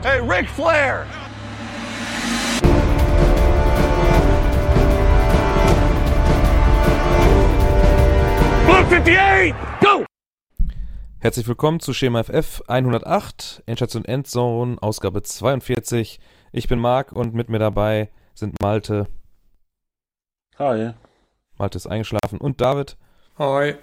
Hey, Ric Flair! Blue 58, go! Herzlich willkommen zu Schema FF 108, Endstation Endzone, Ausgabe 42. Ich bin Marc und mit mir dabei sind Malte. Hi. Malte ist eingeschlafen und David. Hi.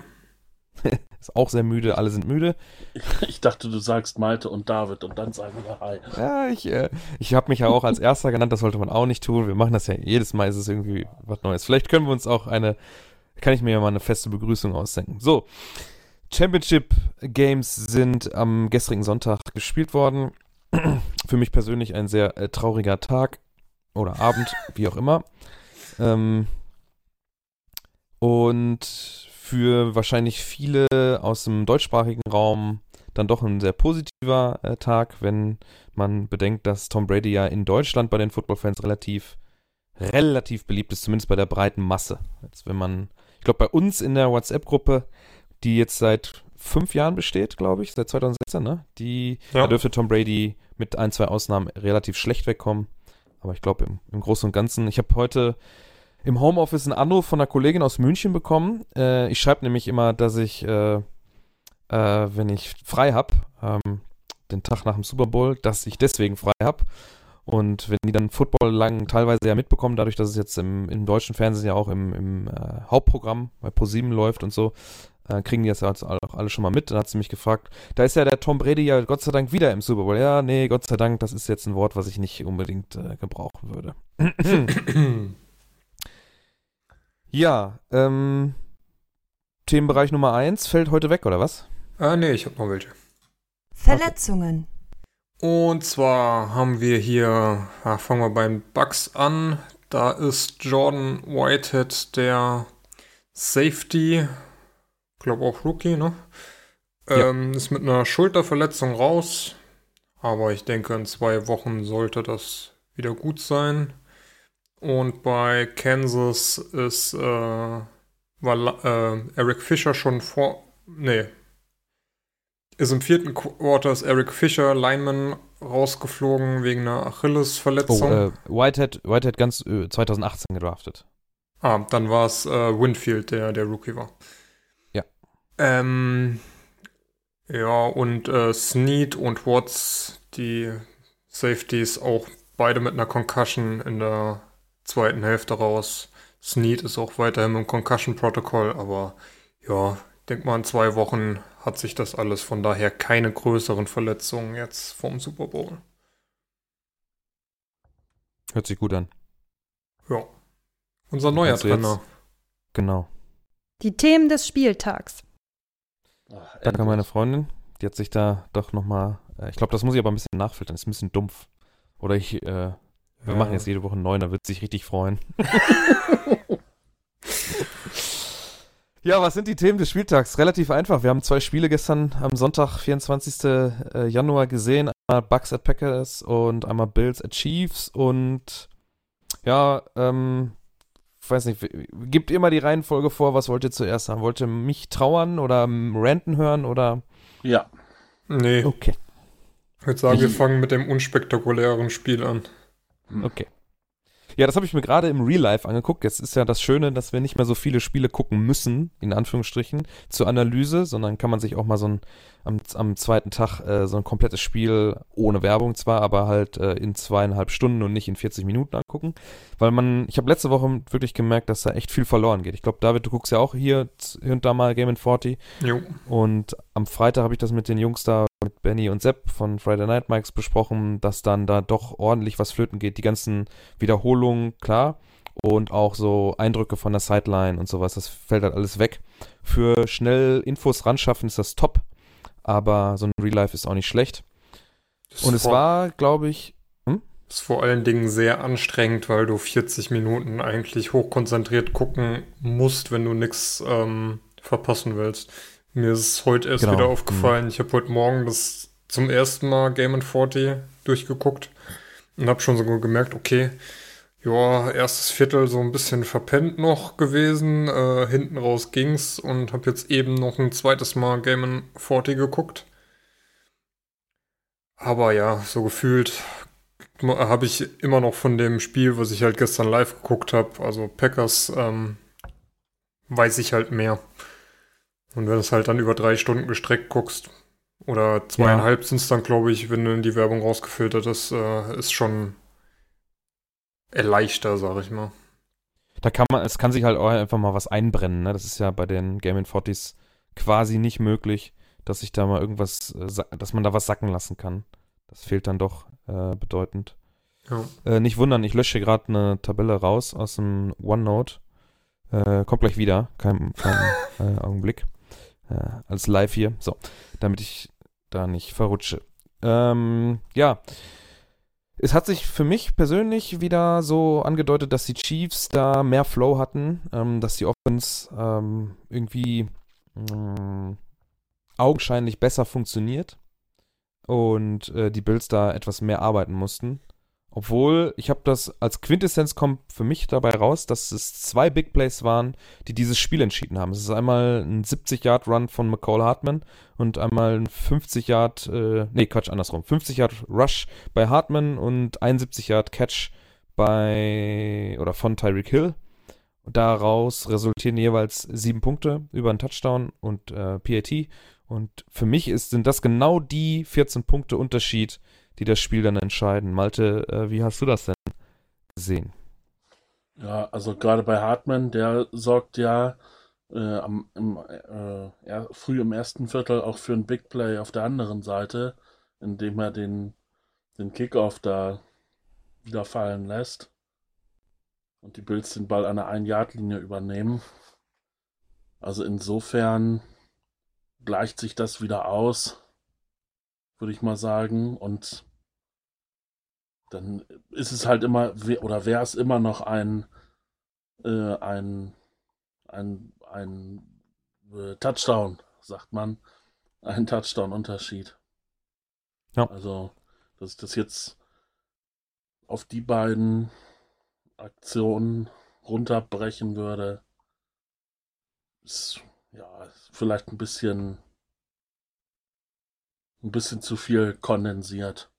ist auch sehr müde, alle sind müde. Ich dachte, du sagst Malte und David und dann sagen wir Hi. Ja, ich, äh, ich habe mich ja auch als Erster genannt, das sollte man auch nicht tun. Wir machen das ja jedes Mal, ist es irgendwie was Neues. Vielleicht können wir uns auch eine, kann ich mir ja mal eine feste Begrüßung ausdenken. So, Championship Games sind am gestrigen Sonntag gespielt worden. Für mich persönlich ein sehr äh, trauriger Tag oder Abend, wie auch immer. Ähm, und für wahrscheinlich viele aus dem deutschsprachigen Raum dann doch ein sehr positiver äh, Tag, wenn man bedenkt, dass Tom Brady ja in Deutschland bei den Footballfans relativ, relativ beliebt ist, zumindest bei der breiten Masse. Jetzt, wenn man, ich glaube, bei uns in der WhatsApp-Gruppe, die jetzt seit fünf Jahren besteht, glaube ich, seit 2016, ne? Die, Ja. da dürfte Tom Brady mit ein, zwei Ausnahmen relativ schlecht wegkommen. Aber ich glaube, im, im Großen und Ganzen, ich habe heute im Homeoffice einen Anruf von einer Kollegin aus München bekommen. Äh, ich schreibe nämlich immer, dass ich, äh, äh, wenn ich frei habe, ähm, den Tag nach dem Super Bowl, dass ich deswegen frei habe. Und wenn die dann Football lang teilweise ja mitbekommen, dadurch, dass es jetzt im, im deutschen Fernsehen ja auch im, im äh, Hauptprogramm bei ProSieben läuft und so, äh, kriegen die das ja jetzt auch alle schon mal mit. Dann hat sie mich gefragt, da ist ja der Tom Brady ja Gott sei Dank wieder im Super Bowl. Ja, nee, Gott sei Dank, das ist jetzt ein Wort, was ich nicht unbedingt äh, gebrauchen würde. Ja, ähm, Themenbereich Nummer 1 fällt heute weg, oder was? ah, nee, ich hab noch welche. Verletzungen. Und zwar haben wir hier, ja, fangen wir beim Bucks an. Da ist Jordan Whitehead der Safety, glaube auch Rookie, ne? Ja. Ähm, ist mit einer Schulterverletzung raus. Aber ich denke, in zwei Wochen sollte das wieder gut sein. Und bei Kansas ist äh, war äh, Eric Fischer schon vor. Nee. Ist im vierten Quarter ist Eric Fischer, Lineman, rausgeflogen wegen einer Oh, Achillesverletzung. äh, Whitehead, Whitehead ganz äh, 2018 gedraftet. Ah, dann war es äh, Winfield, der der Rookie war. Ja. Ähm, ja, und äh, Snead und Watts, die Safeties, auch beide mit einer Concussion in der zweiten Hälfte raus. Snead ist auch weiterhin im Concussion-Protokoll, aber ja, denk mal, in zwei Wochen hat sich das alles, von daher keine größeren Verletzungen jetzt vom Super Bowl. Hört sich gut an. Ja. Unser neuer Trainer. Genau. Die Themen des Spieltags. Ach, Danke an meine. Freundin. Die hat sich da doch nochmal. Äh, ich glaube, das muss ich aber ein bisschen nachfiltern. Ist ein bisschen dumpf. Oder ich, äh, wir Ja. machen jetzt jede Woche einen neuen, da wird sich richtig freuen. Ja, was sind die Themen des Spieltags? Relativ einfach. Wir haben zwei Spiele gestern am Sonntag, 24. äh, Januar gesehen. Einmal Bucks at Packers und einmal Bills at Chiefs. Und ja, ähm, weiß nicht, gibt immer die Reihenfolge vor, was wollt ihr zuerst haben? Wollt ihr mich trauern oder ähm, ranten hören oder? Ja. Nee, Okay, ich würde sagen, wir Ich- fangen mit dem unspektakulären Spiel an. Okay. Ja, das habe ich mir gerade im Real Life angeguckt. Jetzt ist ja das Schöne, dass wir nicht mehr so viele Spiele gucken müssen, in Anführungsstrichen, zur Analyse, sondern kann man sich auch mal so ein, am, am zweiten Tag äh, so ein komplettes Spiel, ohne Werbung zwar, aber halt äh, in zweieinhalb Stunden und nicht in 40 Minuten angucken. Weil man, ich habe letzte Woche wirklich gemerkt, dass da echt viel verloren geht. Ich glaube, David, du guckst ja auch hier, z- hier und da mal Game in 40. Jo. Und am Freitag habe ich das mit den Jungs da, mit Benny und Sepp von Friday Night Mikes besprochen, dass dann da doch ordentlich was flöten geht. Die ganzen Wiederholungen, klar. Und auch so Eindrücke von der Sideline und sowas. Das fällt halt alles weg. Für schnell Infos ranschaffen ist das top. Aber so ein Real Life ist auch nicht schlecht. Das Und es war, glaube ich, ist vor allen Dingen sehr anstrengend, weil du 40 Minuten eigentlich hochkonzentriert gucken musst, wenn du nichts ähm, verpassen willst. Mir ist es heute erst Genau. wieder aufgefallen. Ich habe heute Morgen das zum ersten Mal Game 40 durchgeguckt und habe schon so gemerkt, okay, ja, erstes Viertel so ein bisschen verpennt noch gewesen, äh, hinten raus ging's und habe jetzt eben noch ein zweites Mal Game 40 geguckt. Aber ja, so gefühlt habe ich immer noch von dem Spiel, was ich halt gestern live geguckt habe, also Packers, ähm, weiß ich halt mehr. Und wenn du es halt dann über drei Stunden gestreckt guckst, oder zweieinhalb ja. sind es dann, glaube ich, wenn du in die Werbung rausgefiltert hast, äh, ist schon erleichter, sag ich mal. Da kann man, es kann sich halt auch einfach mal was einbrennen, ne? Das ist ja bei den Game 40s quasi nicht möglich, dass sich da mal irgendwas, äh, dass man da was sacken lassen kann. Das fehlt dann doch äh, bedeutend. Ja. Äh, nicht wundern, ich lösche gerade eine Tabelle raus aus dem OneNote. Äh, kommt gleich wieder, kein, kein äh, Augenblick. Äh, als live hier. So, damit ich da nicht verrutsche. Ähm, ja. Es hat sich für mich persönlich wieder so angedeutet, dass die Chiefs da mehr Flow hatten, ähm, dass die Offense ähm, irgendwie mh, mm, augenscheinlich besser funktioniert und äh, die Bills da etwas mehr arbeiten mussten. Obwohl, ich habe das als Quintessenz kommt für mich dabei raus, dass es zwei Big Plays waren, die dieses Spiel entschieden haben. Es ist einmal ein 70-Yard-Run von McCall Hartman und einmal ein 50-Yard, äh, nee, Quatsch, andersrum. 50-Yard-Rush bei Hartman und 71-Yard-Catch bei, oder von Tyreek Hill. Daraus resultieren jeweils sieben Punkte über einen Touchdown und äh, PAT. Und für mich ist, sind das genau die 14 Punkte Unterschied, die das Spiel dann entscheiden. Malte, äh, wie hast du das denn gesehen? Ja, also gerade bei Hartmann, der sorgt ja äh, am, im, äh, früh im ersten Viertel auch für ein Big Play auf der anderen Seite, indem er den, den Kickoff da wieder fallen lässt und die Bills den Ball an der Ein-Yard-Linie übernehmen. Also insofern gleicht sich das wieder aus, würde ich mal sagen. Und dann ist es halt immer, oder wäre es immer noch ein, äh, ein, ein, ein äh, Touchdown, sagt man. Ein Touchdown-Unterschied. Ja. Also, dass ich das jetzt auf die beiden Aktionen runterbrechen würde, ist ja, vielleicht ein bisschen, ein bisschen zu viel kondensiert.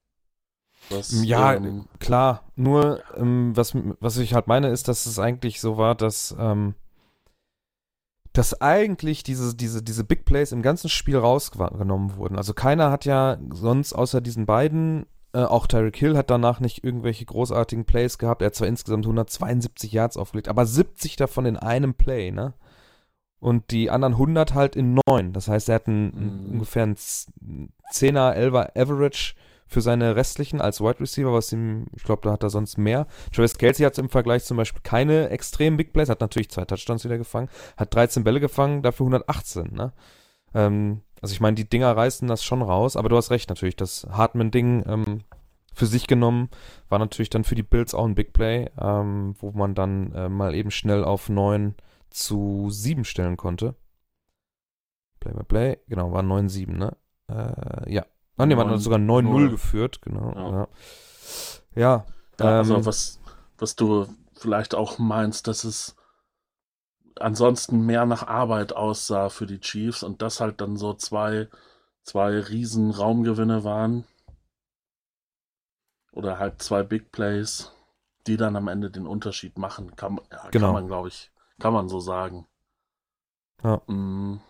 Was, ja, ähm, klar. Nur, ähm, was, was ich halt meine, ist, dass es eigentlich so war, dass, ähm, dass eigentlich diese, diese, diese Big Plays im ganzen Spiel rausgenommen wurden. Also keiner hat ja sonst außer diesen beiden, äh, auch Tyreek Hill hat danach nicht irgendwelche großartigen Plays gehabt. Er hat zwar insgesamt 172 Yards aufgelegt, aber 70 davon in einem Play, ne? und die anderen 100 halt in 9. Das heißt, er hat einen, mhm. ungefähr einen 10er, 11er Average für seine restlichen als Wide Receiver, was ihm, ich glaube, da hat er sonst mehr. Travis Kelsey hat im Vergleich zum Beispiel keine extremen Big Plays, hat natürlich zwei Touchdowns wieder gefangen, hat 13 Bälle gefangen, dafür 118, ne? Ähm, also ich meine, die Dinger reißen das schon raus, aber du hast recht natürlich, das Hartman-Ding ähm, für sich genommen war natürlich dann für die Bills auch ein Big Play, ähm, wo man dann äh, mal eben schnell auf 9 zu 7 stellen konnte. Play by Play, genau, war 9-7, ne? Äh, ja. Ah, nee, man hat sogar 9-0 geführt, genau. Ja. ja. ja, also ähm, was, was du vielleicht auch meinst, dass es ansonsten mehr nach Arbeit aussah für die Chiefs und das halt dann so zwei, zwei riesen Raumgewinne waren. Oder halt zwei Big Plays, die dann am Ende den Unterschied machen. Kann, ja, genau. kann man, glaube ich, kann man so sagen. Ja. Mm,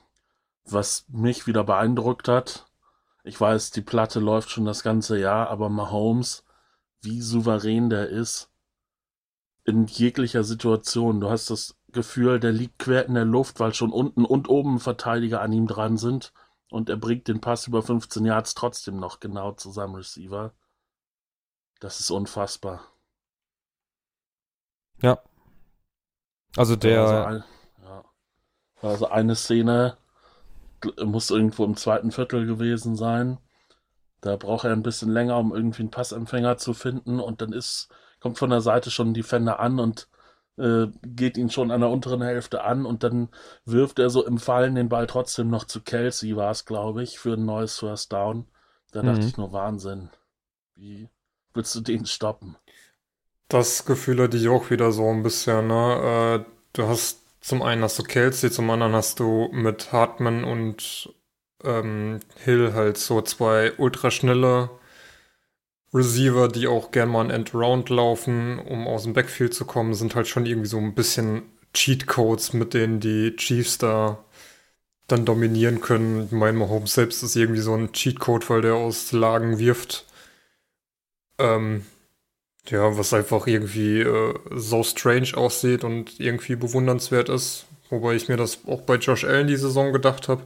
was mich wieder beeindruckt hat, ich weiß, die Platte läuft schon das ganze Jahr, aber Mahomes, wie souverän der ist, in jeglicher Situation. Du hast das Gefühl, der liegt quer in der Luft, weil schon unten und oben Verteidiger an ihm dran sind und er bringt den Pass über 15 Yards trotzdem noch genau zu seinem Receiver. Das ist unfassbar. Ja, also der. Also, ein, ja. also eine Szene muss irgendwo im zweiten Viertel gewesen sein. Da braucht er ein bisschen länger, um irgendwie einen Passempfänger zu finden. Und dann ist, kommt von der Seite schon ein Defender an und äh, geht ihn schon an der unteren Hälfte an. Und dann wirft er so im Fallen den Ball trotzdem noch zu Kelsey, war es, glaube ich, für ein neues First Down. Da mhm. dachte ich nur Wahnsinn. Wie willst du den stoppen? Das Gefühl hatte ich auch wieder so ein bisschen, ne? Äh, du hast zum einen hast du Kelsey, zum anderen hast du mit Hartman und ähm, Hill halt so zwei ultraschnelle Receiver, die auch gern mal ein End-Round laufen, um aus dem Backfield zu kommen, sind halt schon irgendwie so ein bisschen Cheat-Codes, mit denen die Chiefs da dann dominieren können. Ich meine, Mahomes selbst ist irgendwie so ein Cheat-Code, weil der aus Lagen wirft. Ähm, ja, was einfach irgendwie äh, so strange aussieht und irgendwie bewundernswert ist. Wobei ich mir das auch bei Josh Allen die Saison gedacht habe.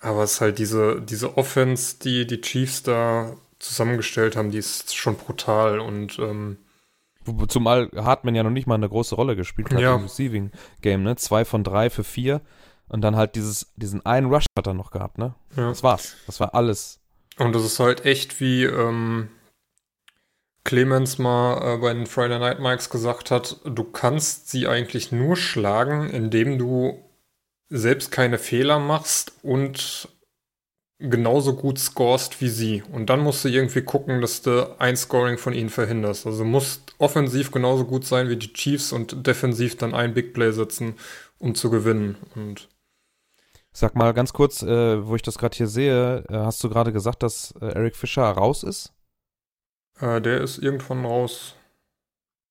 Aber es ist halt diese, diese Offense, die die Chiefs da zusammengestellt haben, die ist schon brutal und ähm, Zumal Hartman ja noch nicht mal eine große Rolle gespielt hat Ja. im Receiving Game, ne? Zwei von drei für vier. Und dann halt dieses, diesen einen Rush hat er noch gehabt, ne? ja. Das war's. Das war alles. Und das ist halt echt wie ähm, Clemens mal äh, bei den Friday Night Mikes gesagt hat, du kannst sie eigentlich nur schlagen, indem du selbst keine Fehler machst und genauso gut scorest wie sie. Und dann musst du irgendwie gucken, dass du ein Scoring von ihnen verhinderst. Also musst offensiv genauso gut sein wie die Chiefs und defensiv dann ein Big Play setzen, um zu gewinnen. Und Sag mal ganz kurz, äh, wo ich das gerade hier sehe, äh, hast du gerade gesagt, dass äh, Eric Fischer raus ist? Äh, der ist irgendwann raus.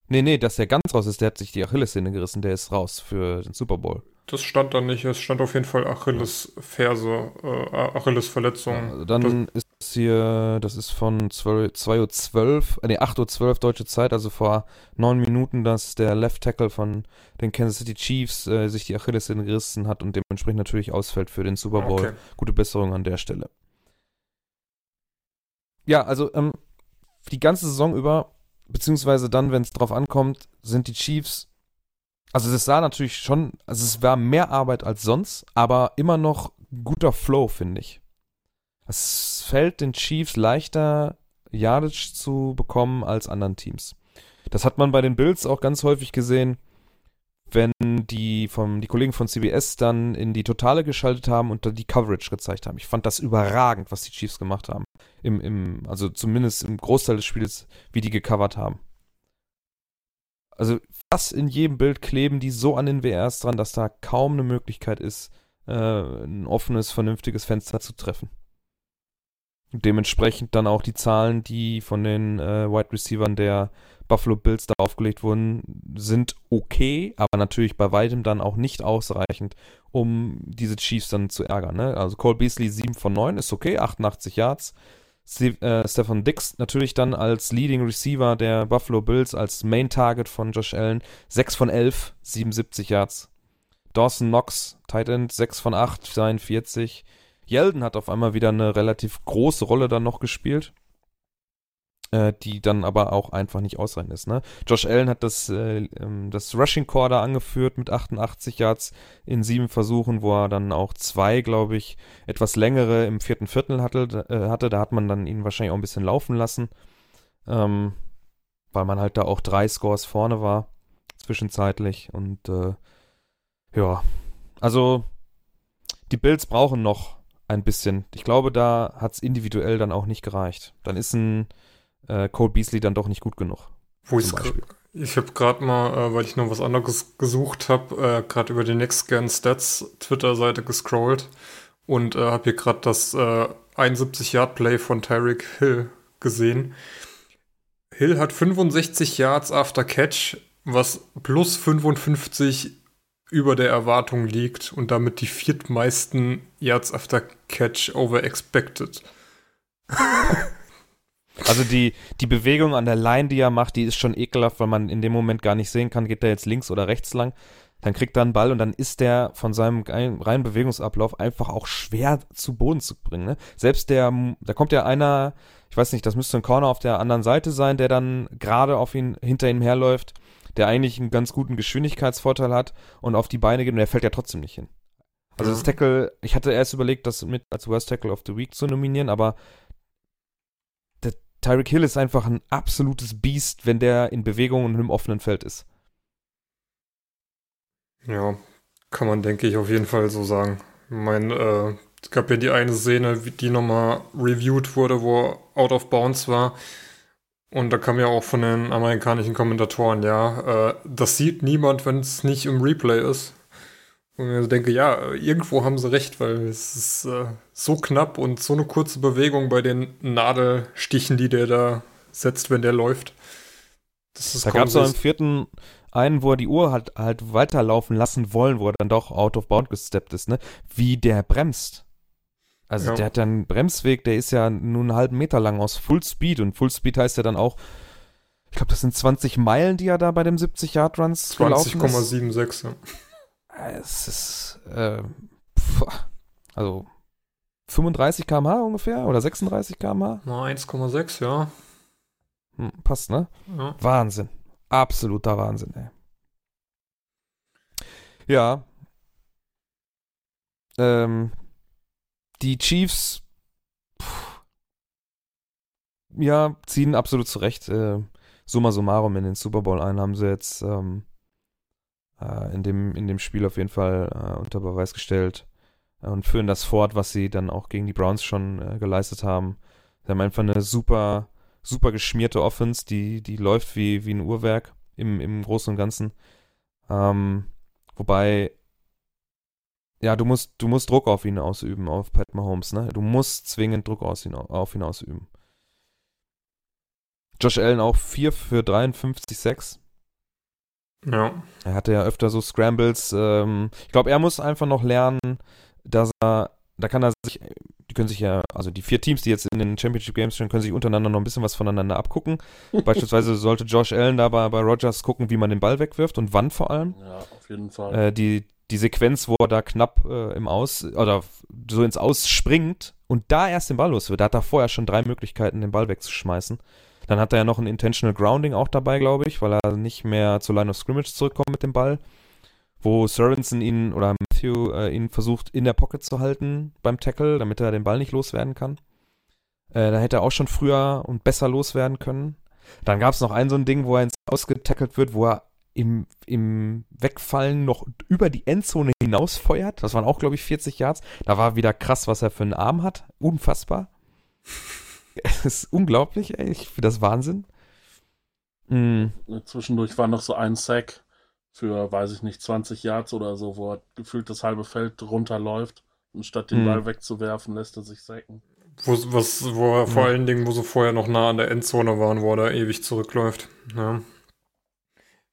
Nee, nee, dass der ganz raus ist, der hat sich die Achillessehne gerissen, der ist raus für den Super Bowl. Das stand da nicht. Es stand auf jeden Fall Achilles-Ferse, äh, Achilles-Verletzung. Also dann ist hier, das ist von 12 2.12 Uhr, äh, nee, 8.12 Uhr deutsche Zeit, also vor neun Minuten, dass der Left Tackle von den Kansas City Chiefs äh, sich die Achillessehne gerissen hat und dementsprechend natürlich ausfällt für den Super Bowl. Okay. Gute Besserung an der Stelle. Ja, also ähm, die ganze Saison über, beziehungsweise dann, wenn es drauf ankommt, sind die Chiefs. Also es sah natürlich schon, also es war mehr Arbeit als sonst, aber immer noch guter Flow, finde ich. Es fällt den Chiefs leichter, Yardage zu bekommen als anderen Teams. Das hat man bei den Bills auch ganz häufig gesehen, wenn die, vom, die Kollegen von CBS dann in die Totale geschaltet haben und dann die Coverage gezeigt haben. Ich fand das überragend, was die Chiefs gemacht haben. Im, im, also zumindest im Großteil des Spiels, wie die gecovert haben. Also fast in jedem Bild kleben die so an den WRs dran, dass da kaum eine Möglichkeit ist, äh, ein offenes, vernünftiges Fenster zu treffen. Dementsprechend dann auch die Zahlen, die von den äh, Wide Receivern der Buffalo Bills da aufgelegt wurden, sind okay, aber natürlich bei weitem dann auch nicht ausreichend, um diese Chiefs dann zu ärgern. Ne? Also Cole Beasley 7 von 9 ist okay, 88 Yards. Steve, äh, Stefan Dix natürlich dann als Leading Receiver der Buffalo Bills, als Main Target von Josh Allen, 6 von 11, 77 Yards. Dawson Knox, Tight End, 6 von 8, 42. Yeldon hat auf einmal wieder eine relativ große Rolle dann noch gespielt, äh, die dann aber auch einfach nicht ausreichend ist. Ne? Josh Allen hat das, äh, ähm, das Rushing Core da angeführt mit 88 Yards in sieben Versuchen, wo er dann auch zwei, glaube ich, etwas längere im vierten Viertel hatte, äh, hatte. Da hat man dann ihn wahrscheinlich auch ein bisschen laufen lassen, ähm, weil man halt da auch drei Scores vorne war, zwischenzeitlich. Und äh, ja, also die Bills brauchen noch ein bisschen. Ich glaube, da hat es individuell dann auch nicht gereicht. Dann ist ein äh, Cole Beasley dann doch nicht gut genug. Wo Beispiel. ich habe gerade mal, äh, weil ich noch was anderes gesucht habe, äh, gerade über die Next Scan Stats Twitter-Seite gescrollt und äh, habe hier gerade das äh, 71 Yard Play von Tyreek Hill gesehen. Hill hat 65 Yards after Catch, was plus 55 über der Erwartung liegt und damit die viertmeisten Yards after Catch over expected. Also die, die Bewegung an der Line, die er macht, die ist schon ekelhaft, weil man in dem Moment gar nicht sehen kann, geht er jetzt links oder rechts lang. Dann kriegt er einen Ball und dann ist der von seinem rein- reinen Bewegungsablauf einfach auch schwer zu Boden zu bringen. Ne? Selbst der, da kommt ja einer, ich weiß nicht, das müsste ein Corner auf der anderen Seite sein, der dann gerade auf ihn, hinter ihm herläuft, der eigentlich einen ganz guten Geschwindigkeitsvorteil hat und auf die Beine geht und der fällt ja trotzdem nicht hin. Also das Tackle, ich hatte erst überlegt, das mit als Worst Tackle of the Week zu nominieren, aber der Tyreek Hill ist einfach ein absolutes Biest, wenn der in Bewegung und im offenen Feld ist. Ja, kann man, denke ich, auf jeden Fall so sagen. Ich meine, äh, es gab ja die eine Szene, die nochmal reviewed wurde, wo er out of bounds war. Und da kam ja auch von den amerikanischen Kommentatoren, ja, äh, das sieht niemand, wenn es nicht im Replay ist. Und ich denke, ja, irgendwo haben sie recht, weil es ist äh, so knapp und so eine kurze Bewegung bei den Nadelstichen, die der da setzt, wenn der läuft. Das ist da gab es auch im vierten einen, wo er die Uhr hat halt weiterlaufen lassen wollen, wo er dann doch out of bound gesteppt ist, ne? Wie der bremst. Also ja. der hat ja einen Bremsweg, der ist ja nur einen halben Meter lang aus Full Speed und Full Speed heißt ja dann auch, ich glaube, das sind 20 Meilen, die er da bei dem 70 Yard Runs 20,76, ja. Es ist, äh, also 35 km/h ungefähr oder 36 km/h? Na, 1,6, ja. Hm, passt, ne? Ja. Wahnsinn. Absoluter Wahnsinn, ey. Ja. Ähm, die Chiefs, pff, ja, ziehen absolut zurecht. Äh, summa summarum in den Super Bowl ein, haben sie jetzt ähm, äh, in, dem, in dem Spiel auf jeden Fall äh, unter Beweis gestellt äh, und führen das fort, was sie dann auch gegen die Browns schon äh, geleistet haben. Sie haben einfach eine super, super geschmierte Offense, die, die läuft wie, wie ein Uhrwerk im, im Großen und Ganzen. Ähm, wobei, ja, du musst, du musst Druck auf ihn ausüben, auf Pat Mahomes, ne? Du musst zwingend Druck aus ihn, auf ihn ausüben. Josh Allen auch 4 für 53, 6. Ja. Er hatte ja öfter so Scrambles. Ähm, ich glaube, er muss einfach noch lernen, dass er, da kann er sich, die können sich ja, also die vier Teams, die jetzt in den Championship Games stehen, können sich untereinander noch ein bisschen was voneinander abgucken. Beispielsweise sollte Josh Allen da bei, bei Rogers gucken, wie man den Ball wegwirft und wann vor allem. Ja, auf jeden Fall. Äh, die, die Sequenz, wo er da knapp äh, im Aus, oder so ins Aus springt und da erst den Ball los wird, da hat er vorher schon drei Möglichkeiten, den Ball wegzuschmeißen. Dann hat er ja noch ein Intentional Grounding auch dabei, glaube ich, weil er nicht mehr zur Line of Scrimmage zurückkommt mit dem Ball. Wo Sorensen ihn oder Matthew äh, ihn versucht in der Pocket zu halten beim Tackle, damit er den Ball nicht loswerden kann. Äh, da hätte er auch schon früher und besser loswerden können. Dann gab es noch ein so ein Ding, wo er ins Ausgetackelt wird, wo er im, im Wegfallen noch über die Endzone hinausfeuert. Das waren auch, glaube ich, 40 Yards. Da war wieder krass, was er für einen Arm hat. Unfassbar. Es ist unglaublich, ey. Ich finde das Wahnsinn. Mhm. Zwischendurch war noch so ein Sack für, weiß ich nicht, 20 Yards oder so, wo er gefühlt das halbe Feld runterläuft. Und statt den mhm. Ball wegzuwerfen, lässt er sich sacken. Wo, was, wo er vor allen Dingen, wo sie vorher noch nah an der Endzone waren, wo er da ewig zurückläuft. Ja.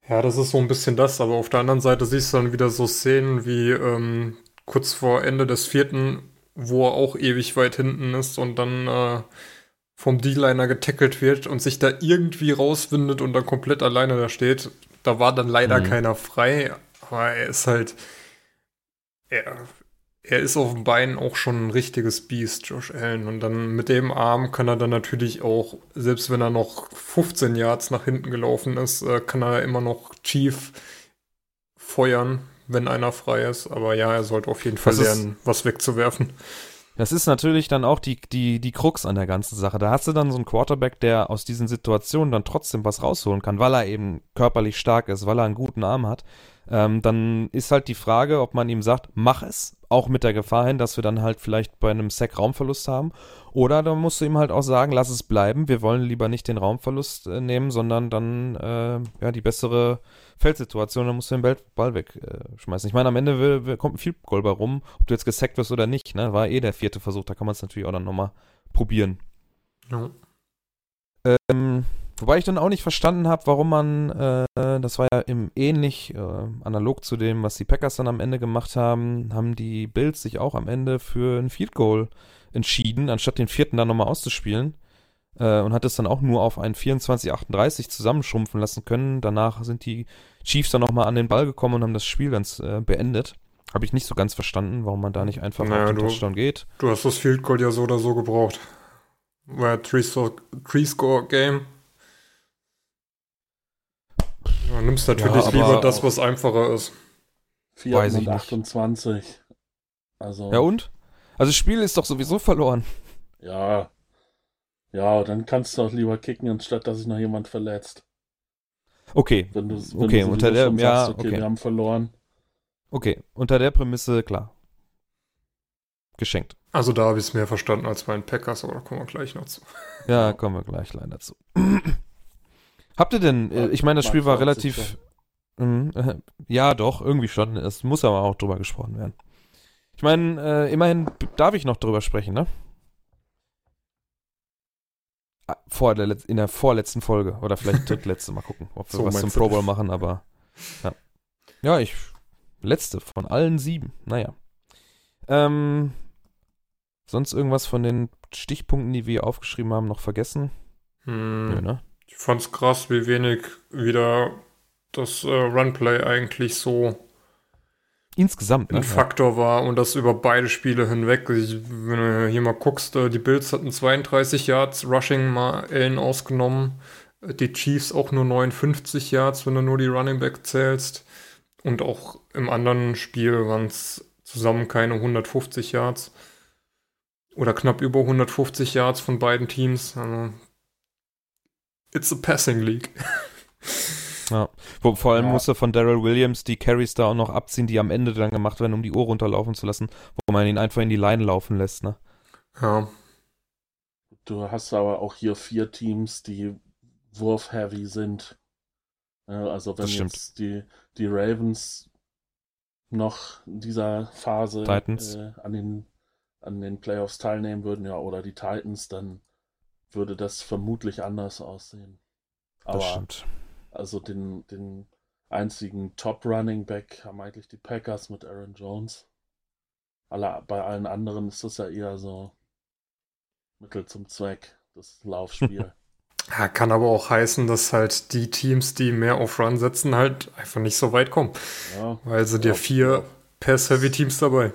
Ja, das ist so ein bisschen das, aber auf der anderen Seite siehst du dann wieder so Szenen wie ähm, kurz vor Ende des vierten, wo er auch ewig weit hinten ist und dann äh, vom D-Liner getackelt wird und sich da irgendwie rauswindet und dann komplett alleine da steht. Da war dann leider mhm. keiner frei, aber er ist halt. Er, er ist auf dem Bein auch schon ein richtiges Biest, Josh Allen. Und dann mit dem Arm kann er dann natürlich auch, selbst wenn er noch 15 Yards nach hinten gelaufen ist, äh, kann er immer noch Chief feuern, wenn einer frei ist. Aber ja, er sollte auf jeden Fall lernen, was wegzuwerfen. Das ist natürlich dann auch die, die, die Krux an der ganzen Sache. Da hast du dann so einen Quarterback, der aus diesen Situationen dann trotzdem was rausholen kann, weil er eben körperlich stark ist, weil er einen guten Arm hat. Ähm, dann ist halt die Frage, ob man ihm sagt, mach es, auch mit der Gefahr hin, dass wir dann halt vielleicht bei einem Sack Raumverlust haben. Oder dann musst du ihm halt auch sagen, lass es bleiben, wir wollen lieber nicht den Raumverlust äh, nehmen, sondern dann äh, ja die bessere Feldsituation, dann musst du den Ball wegschmeißen. Äh, ich meine, am Ende will, will, kommt ein Field Goal bei rum, ob du jetzt gesackt wirst oder nicht, ne? War eh der vierte Versuch, da kann man es natürlich auch dann nochmal probieren. Ja. Ähm, wobei ich dann auch nicht verstanden habe, warum man, äh, das war ja im ähnlich äh, analog zu dem, was die Packers dann am Ende gemacht haben, haben die Bills sich auch am Ende für ein Field Goal entschieden, anstatt den vierten dann nochmal auszuspielen äh, und hat es dann auch nur auf ein 24-38 zusammenschrumpfen lassen können. Danach sind die Chiefs dann nochmal an den Ball gekommen und haben das Spiel dann äh, beendet. Habe ich nicht so ganz verstanden, warum man da nicht einfach naja, auf den du, Touchdown geht. Du hast das Field Goal ja so oder so gebraucht. War ja Three-Score-Game. Du nimmst natürlich ja, lieber das, was einfacher ist. 4 und 28. Also. Ja und? Also das Spiel ist doch sowieso verloren. Ja, ja, dann kannst du auch lieber kicken, anstatt dass sich noch jemand verletzt. Okay. Wenn du, wenn okay, du unter der, sagst, ja, okay, okay, wir haben verloren. Okay, unter der Prämisse, klar. Geschenkt. Also da habe ich es mehr verstanden als bei den Packers, aber da kommen wir gleich noch zu. Ja, kommen wir gleich leider zu. Habt ihr denn, äh, ich meine, das Spiel war relativ, mh, ja doch, irgendwie schon, es muss aber auch drüber gesprochen werden. Ich meine, äh, immerhin darf ich noch drüber sprechen, ne? vor der, in der vorletzten Folge oder vielleicht drittletzte. Mal gucken, ob wir So was zum Pro Bowl machen, aber ja. Ja, ich. Letzte von allen sieben. Naja. Ähm, sonst irgendwas von den Stichpunkten, die wir aufgeschrieben haben, noch vergessen? Hm. Nö, ne? Ich fand's krass, wie wenig wieder das äh, Runplay eigentlich so Insgesamt, ne? ein Faktor war und das über beide Spiele hinweg. Ich, wenn du hier mal guckst, äh, die Bills hatten 32 Yards Rushing, mal Allen ausgenommen. Äh, Die Chiefs auch nur 59 Yards, wenn du nur die Running Back zählst. Und auch im anderen Spiel waren es zusammen keine 150 Yards. Oder knapp über 150 Yards von beiden Teams. Also, it's a passing league. Wo, vor allem Ja. musste von Daryl Williams die Carries da auch noch abziehen, die am Ende dann gemacht werden, um die Uhr runterlaufen zu lassen, wo man ihn einfach in die Line laufen lässt, ne? Ja, Du hast aber auch hier vier Teams, die wurf-heavy sind. Also wenn jetzt die, die Ravens noch in dieser Phase äh, an, den, an den Playoffs teilnehmen würden, ja, oder die Titans, dann würde das vermutlich anders aussehen. Das Aber stimmt. also den, den einzigen Top-Running Back haben eigentlich die Packers mit Aaron Jones. Alle, bei allen anderen ist das ja eher so Mittel zum Zweck, das Laufspiel. Ja, kann aber auch heißen, dass halt die Teams, die mehr auf Run setzen, halt einfach nicht so weit kommen. ja, Weil sind ja vier Pass-Heavy-Teams dabei.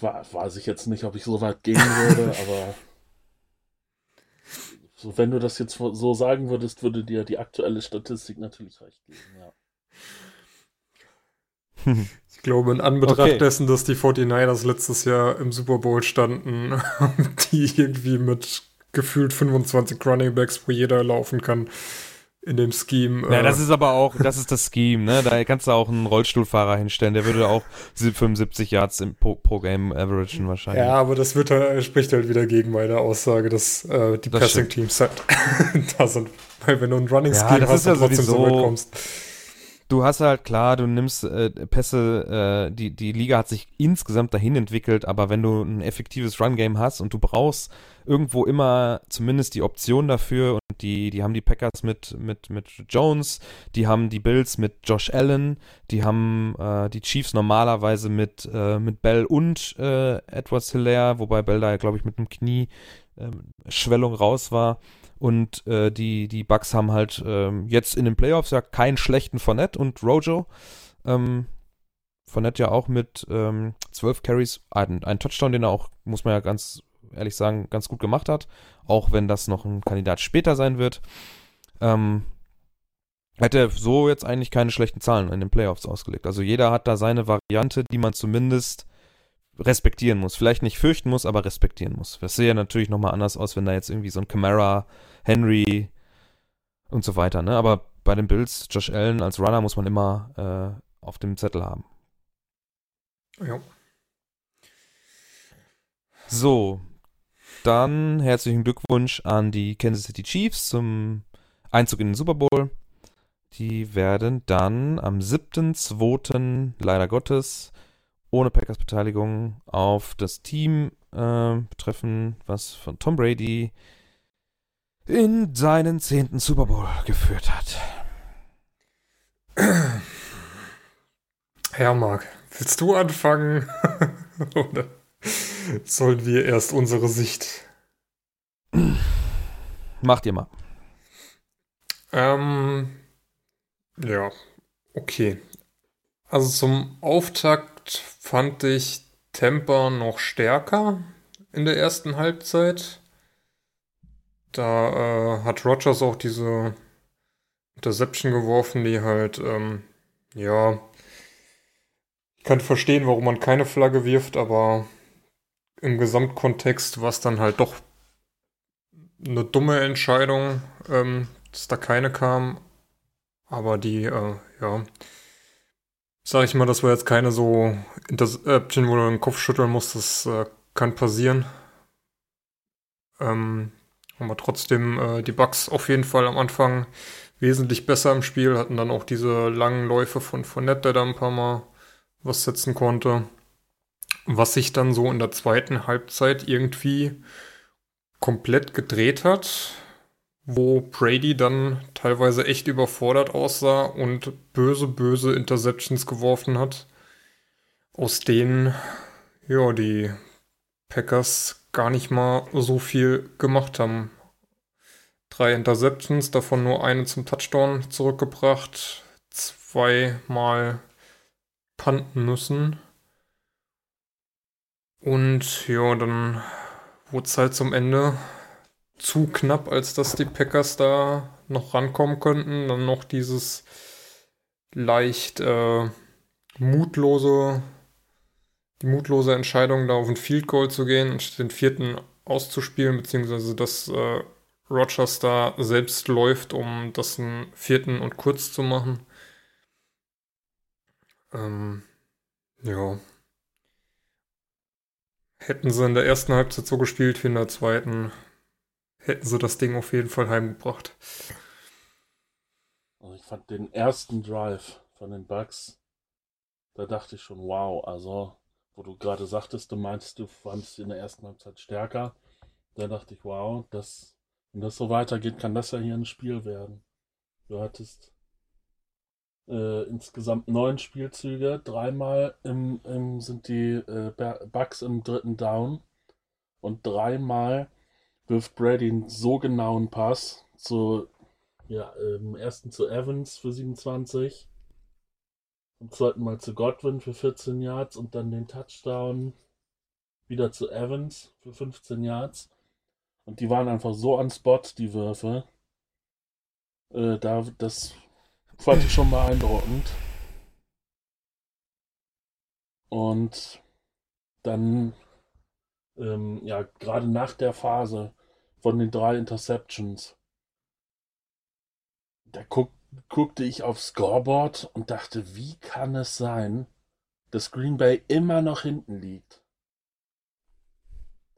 wa- weiß ich jetzt nicht, ob ich so weit gehen würde, aber so, wenn du das jetzt so sagen würdest, würde dir die aktuelle Statistik natürlich recht geben. Ja. Ich glaube, in Anbetracht Okay. dessen, dass die 49ers letztes Jahr im Super Bowl standen, die irgendwie mit gefühlt 25 Running Backs, wo jeder laufen kann, in dem Scheme. Ja, äh, das ist aber auch, das ist das Scheme, ne? Da kannst du auch einen Rollstuhlfahrer hinstellen, der würde auch 75 Yards im, pro, pro Game averagen wahrscheinlich. ja, aber das wird, halt- spricht halt wieder gegen meine Aussage, dass äh, die Das Passing-Teams halt da sind. Weil wenn du ein Running Ja, Scheme das hast ist ja trotzdem so weit kommst. Du hast halt klar, du nimmst äh, Pässe, äh, die, die Liga hat sich insgesamt dahin entwickelt, aber wenn du ein effektives Run-Game hast und du brauchst irgendwo immer zumindest die Option dafür und die, die haben die Packers mit, mit, mit Jones, die haben die Bills mit Josh Allen, die haben äh, die Chiefs normalerweise mit, äh, mit Bell und äh, Edwards Hilaire, wobei Bell da, glaube ich, mit einem Knie ähm, Schwellung raus war. Und äh, die, die Bucks haben halt ähm, jetzt in den Playoffs ja keinen schlechten Fournette und Rojo. Ähm, Fournette ja auch mit ähm, 12 Carries, ein, ein Touchdown, den er auch, muss man ja ganz ehrlich sagen, ganz gut gemacht hat. Auch wenn das noch ein Kandidat später sein wird. Ähm, hätte so jetzt eigentlich keine schlechten Zahlen in den Playoffs ausgelegt. Also jeder hat da seine Variante, die man zumindest respektieren muss. Vielleicht nicht fürchten muss, aber respektieren muss. Das sehe ja natürlich nochmal anders aus, wenn da jetzt irgendwie so ein Camara, Henry und so weiter, ne? Aber bei den Bills, Josh Allen als Runner muss man immer äh, auf dem Zettel haben. Ja. So, dann herzlichen Glückwunsch an die Kansas City Chiefs zum Einzug in den Super Bowl. Die werden dann am 7.2. leider Gottes ohne Packers Beteiligung auf das Team äh, treffen, was von Tom Brady in seinen zehnten Super Bowl geführt hat. Ja, Marc, willst du anfangen? Oder sollen wir erst unsere Sicht? Macht ihr mal. Ähm, ja, okay. Also zum Auftakt fand ich Tampa noch stärker in der ersten Halbzeit. Da äh, hat Rogers auch diese Interception geworfen, die halt, ähm, ja, ich kann verstehen, warum man keine Flagge wirft, aber im Gesamtkontext war es dann halt doch eine dumme Entscheidung, ähm, dass da keine kam. Aber die, äh, ja, sag ich mal, das war jetzt keine so Interception, wo du den Kopf schütteln musst, das äh, kann passieren. Ähm, aber trotzdem äh, die Bugs auf jeden Fall am Anfang wesentlich besser im Spiel, hatten dann auch diese langen Läufe von Fournette, der da ein paar Mal was setzen konnte. Was sich dann so in der zweiten Halbzeit irgendwie komplett gedreht hat, wo Brady dann teilweise echt überfordert aussah und böse, böse Interceptions geworfen hat, aus denen ja die Packers gar nicht mal so viel gemacht haben. Drei Interceptions, davon nur eine zum Touchdown zurückgebracht, zweimal panten müssen. Und ja, dann wurde es halt zum Ende zu knapp, als dass die Packers da noch rankommen könnten. Dann noch dieses leicht äh, mutlose, die mutlose Entscheidung, da auf ein Field Goal zu gehen und den vierten auszuspielen, beziehungsweise dass äh, Rogers da selbst läuft, um das einen vierten und kurz zu machen. Ähm, ja. Hätten sie in der ersten Halbzeit so gespielt wie in der zweiten, hätten sie das Ding auf jeden Fall heimgebracht. Also ich fand den ersten Drive von den Bucks, da dachte ich schon, wow, also, wo du gerade sagtest, du meintest, du fandest in der ersten Halbzeit stärker, da dachte ich, wow, das, wenn das so weitergeht, kann das ja hier ein Spiel werden. Du hattest äh, insgesamt neun Spielzüge. Dreimal im, im, sind die äh, Bugs im dritten Down. Und dreimal wirft Brady einen so genauen Pass zu, ja, im ersten zu Evans für 27. Im zweiten Mal zu Godwin für 14 Yards und dann den Touchdown wieder zu Evans für 15 Yards. Und die waren einfach so on Spot, die Würfe. Äh, da, das Fand ich schon beeindruckend. Und dann, ähm, ja, gerade nach der Phase von den drei Interceptions, da guck, guckte ich aufs Scoreboard und dachte, wie kann es sein, dass Green Bay immer noch hinten liegt?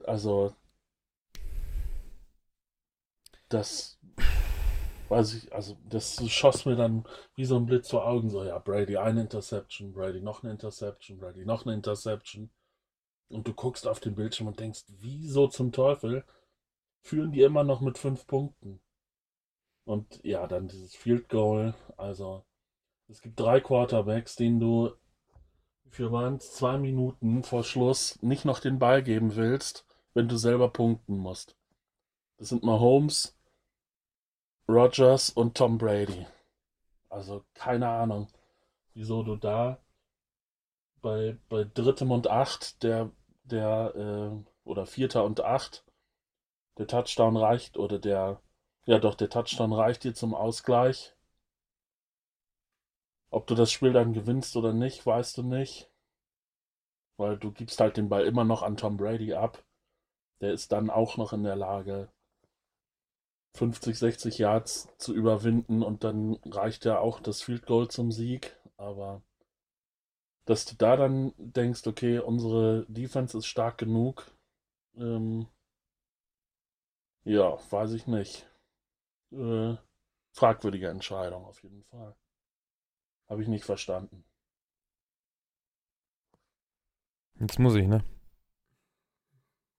Also, das weiß ich, also das schoss mir dann wie so ein Blitz vor Augen, so, ja, Brady eine Interception, Brady noch eine Interception, Brady noch eine Interception. Und du guckst auf den Bildschirm und denkst, wieso zum Teufel führen die immer noch mit fünf Punkten? Und ja, dann dieses Field Goal, also es gibt drei Quarterbacks, denen du für waren zwei Minuten vor Schluss nicht noch den Ball geben willst, wenn du selber punkten musst. Das sind Mahomes, Rogers und Tom Brady. Also keine Ahnung, wieso du da bei, bei drittem und acht, der, der, äh, oder vierter und acht, der Touchdown reicht, oder der, ja doch, der Touchdown reicht dir zum Ausgleich. Ob du das Spiel dann gewinnst oder nicht, weißt du nicht. Weil du gibst halt den Ball immer noch an Tom Brady ab. Der ist dann auch noch in der Lage, 50, 60 Yards zu überwinden und dann reicht ja auch das Field Goal zum Sieg. Aber dass du da dann denkst, okay, unsere Defense ist stark genug, ähm, ja, weiß ich nicht. Äh, fragwürdige Entscheidung auf jeden Fall. Habe ich nicht verstanden. Jetzt muss ich, ne?